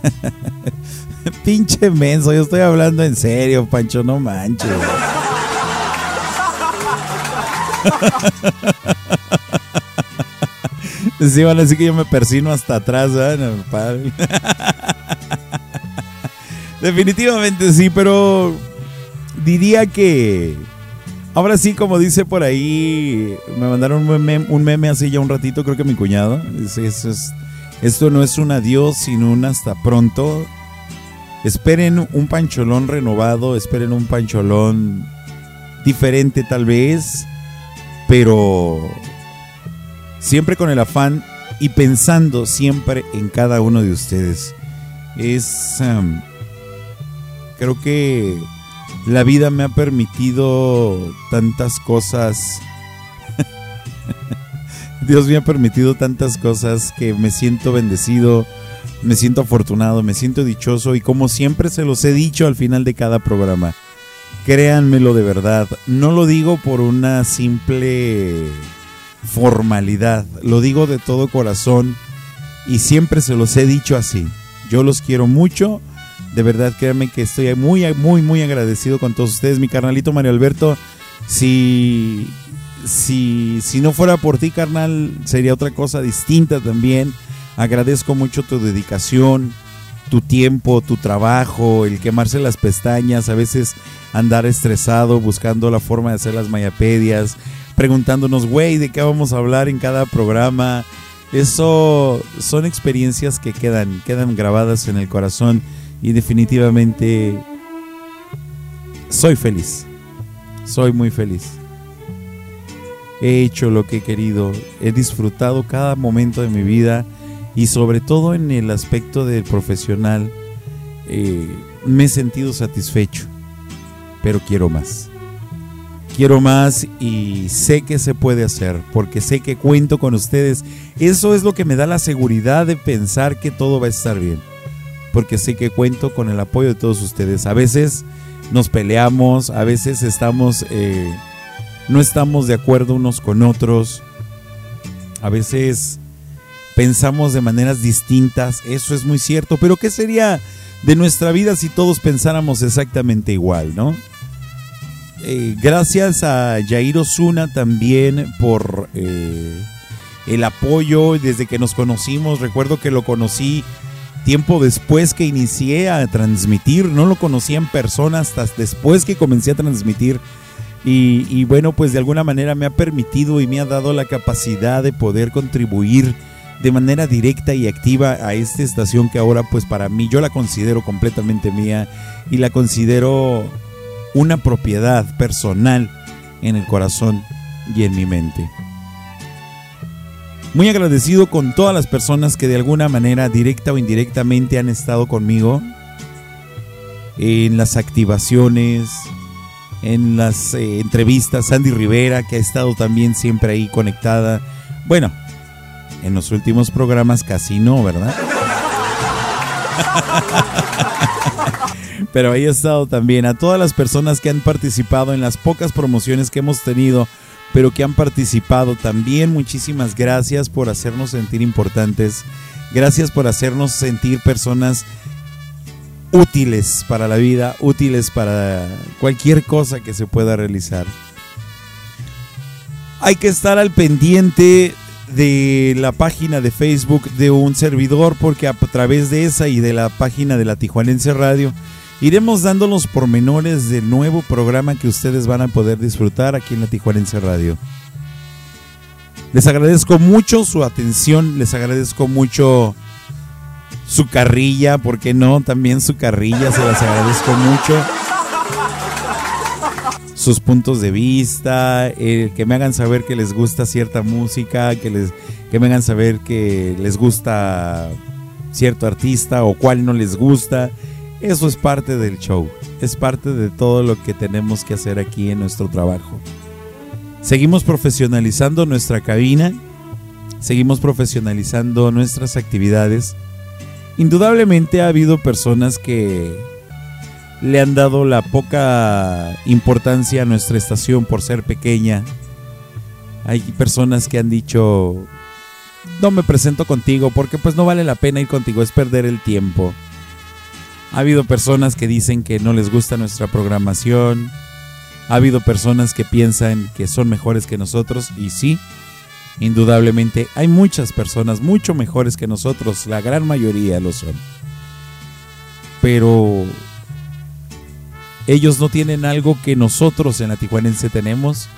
Pinche menso, yo estoy hablando en serio, Pancho, no manches. Sí, van a que yo me persino hasta atrás, ¿verdad? Definitivamente sí, pero diría que ahora sí, como dice por ahí, me mandaron un meme, un meme hace ya un ratito, creo que mi cuñado. Dice, "Eso es- esto no es un adiós, sino un hasta pronto. Esperen un pancholón renovado, esperen un pancholón diferente tal vez, pero siempre con el afán y pensando siempre en cada uno de ustedes. Es, um, Creo que la vida me ha permitido tantas cosas. Dios me ha permitido tantas cosas que me siento bendecido, me siento afortunado, me siento dichoso y como siempre se los he dicho al final de cada programa, créanmelo de verdad, no lo digo por una simple formalidad, lo digo de todo corazón y siempre se los he dicho así. Yo los quiero mucho, de verdad créanme que estoy muy, muy, muy agradecido con todos ustedes, mi carnalito Mario Alberto. Si, si, si no fuera por ti, carnal, sería otra cosa distinta también. Agradezco mucho tu dedicación, tu tiempo, tu trabajo, el quemarse las pestañas, a veces andar estresado buscando la forma de hacer las mayapedias, preguntándonos, güey, ¿de qué vamos a hablar en cada programa? Eso son experiencias que quedan, quedan grabadas en el corazón y definitivamente soy feliz. Soy muy feliz. He hecho lo que he querido, he disfrutado cada momento de mi vida y sobre todo en el aspecto del profesional eh, me he sentido satisfecho, pero quiero más. Quiero más y sé que se puede hacer porque sé que cuento con ustedes. Eso es lo que me da la seguridad de pensar que todo va a estar bien. Porque sé que cuento con el apoyo de todos ustedes. A veces nos peleamos, a veces estamos, eh, no estamos de acuerdo unos con otros. A veces pensamos de maneras distintas, eso es muy cierto, pero ¿qué sería de nuestra vida si todos pensáramos exactamente igual, no? Eh, gracias a Jair Osuna también por eh, el apoyo desde que nos conocimos. Recuerdo que lo conocí tiempo después que inicié a transmitir. No lo conocía en persona hasta después que comencé a transmitir. Y bueno, pues de alguna manera me ha permitido y me ha dado la capacidad de poder contribuir de manera directa y activa a esta estación que ahora pues para mí yo la considero completamente mía y la considero una propiedad personal en el corazón y en mi mente. Muy agradecido con todas las personas que de alguna manera directa o indirectamente han estado conmigo en las activaciones, en las eh, entrevistas. Sandy Rivera, que ha estado también siempre ahí conectada. Bueno, en los últimos programas casi no, ¿verdad? Pero ahí ha estado también a todas las personas que han participado en las pocas promociones que hemos tenido, pero que han participado también. Muchísimas gracias por hacernos sentir importantes. Gracias por hacernos sentir personas útiles para la vida, útiles para cualquier cosa que se pueda realizar. Hay que estar al pendiente de la página de Facebook de un servidor porque a través de esa y de la página de la Tijuanense Radio iremos dando los pormenores del nuevo programa que ustedes van a poder disfrutar aquí en la Tijuanense Radio. Les agradezco mucho su atención, les agradezco mucho su carrilla, ¿por qué no? También su carrilla, se las agradezco mucho. Sus puntos de vista, eh, que me hagan saber que les gusta cierta música, que, les, que me hagan saber que les gusta cierto artista o cuál no les gusta. Eso es parte del show, es parte de todo lo que tenemos que hacer aquí en nuestro trabajo. Seguimos profesionalizando nuestra cabina, seguimos profesionalizando nuestras actividades. Indudablemente ha habido personas que le han dado la poca importancia a nuestra estación por ser pequeña. Hay personas que han dicho, no me presento contigo porque pues no vale la pena ir contigo, es perder el tiempo. Ha habido personas que dicen que no les gusta nuestra programación. Ha habido personas que piensan que son mejores que nosotros y sí, indudablemente hay muchas personas mucho mejores que nosotros, la gran mayoría lo son. Pero ellos no tienen algo que nosotros en la Tijuanense tenemos,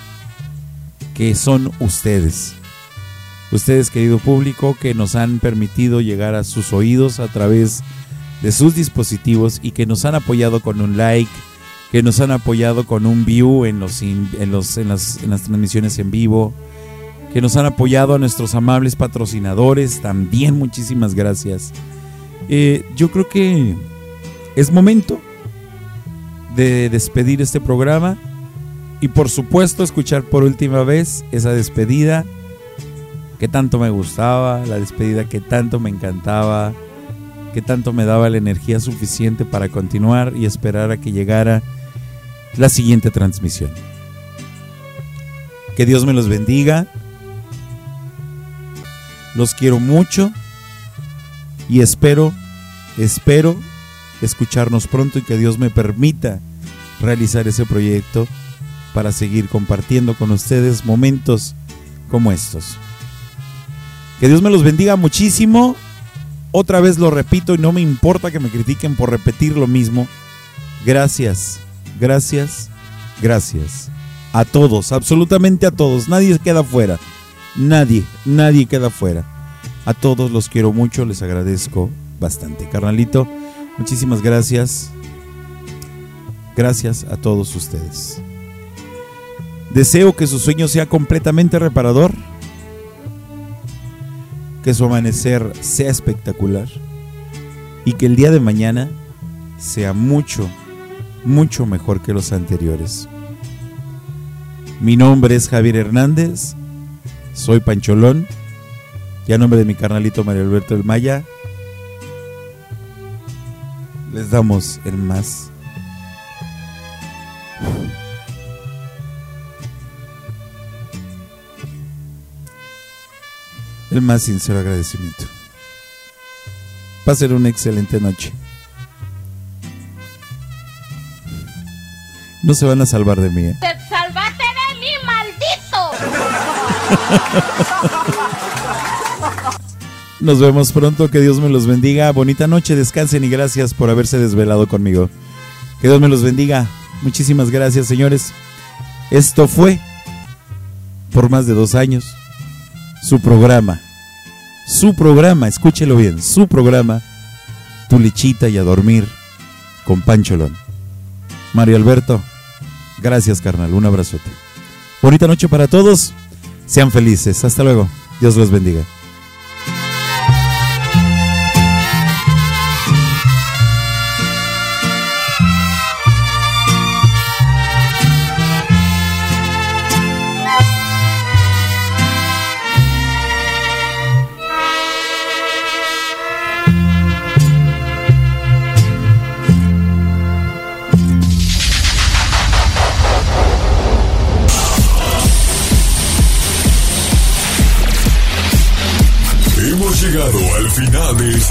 que son ustedes. Ustedes, querido público, que nos han permitido llegar a sus oídos a través de sus dispositivos y que nos han apoyado con un like, que nos han apoyado con un view en, los, in- en, los, en, las, transmisiones en vivo, que nos han apoyado a nuestros amables patrocinadores. También muchísimas gracias. Eh, yo creo que es momento de despedir este programa y por supuesto escuchar por última vez esa despedida que tanto me gustaba, la despedida que tanto me encantaba, que tanto me daba la energía suficiente para continuar y esperar a que llegara la siguiente transmisión. Que Dios me los bendiga. Los quiero mucho y espero, espero escucharnos pronto y que Dios me permita realizar ese proyecto para seguir compartiendo con ustedes momentos como estos. Que Dios me los bendiga muchísimo. Otra vez lo repito y no me importa que me critiquen por repetir lo mismo. Gracias, gracias, gracias. A todos, absolutamente a todos. Nadie queda fuera. Nadie, nadie queda fuera. A todos los quiero mucho, les agradezco bastante. Carnalito, muchísimas gracias. Gracias a todos ustedes. Deseo que su sueño sea completamente reparador. Que su amanecer sea espectacular. Y que el día de mañana sea mucho, mucho mejor que los anteriores. Mi nombre es Javier Hernández. Soy Pancholón. Y a nombre de mi carnalito Mario Alberto del Maya, les damos el más el más sincero agradecimiento. Pasen una excelente noche. No se van a salvar de mí. ¿eh? ¡Te salvaste de mí, maldito! Nos vemos pronto, que Dios me los bendiga. Bonita noche, descansen y gracias por haberse desvelado conmigo. Que Dios me los bendiga. Muchísimas gracias, señores. Esto fue, por más de dos años, su programa. Su programa, escúchelo bien, su programa, Tu lechita y a dormir con Pancholón. Mario Alberto, gracias carnal, un abrazote. Bonita noche para todos, sean felices, hasta luego, Dios los bendiga.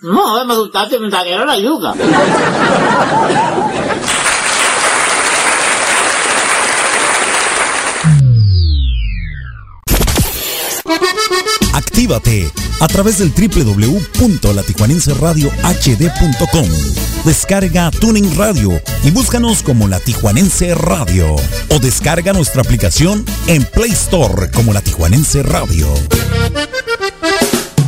No, me gustaste, me era la yuca. Actívate a través del www.latijuanenseradiohd.com. Descarga Tuning Radio y búscanos como La Tijuanense Radio. O descarga nuestra aplicación en Play Store como La Tijuanense Radio.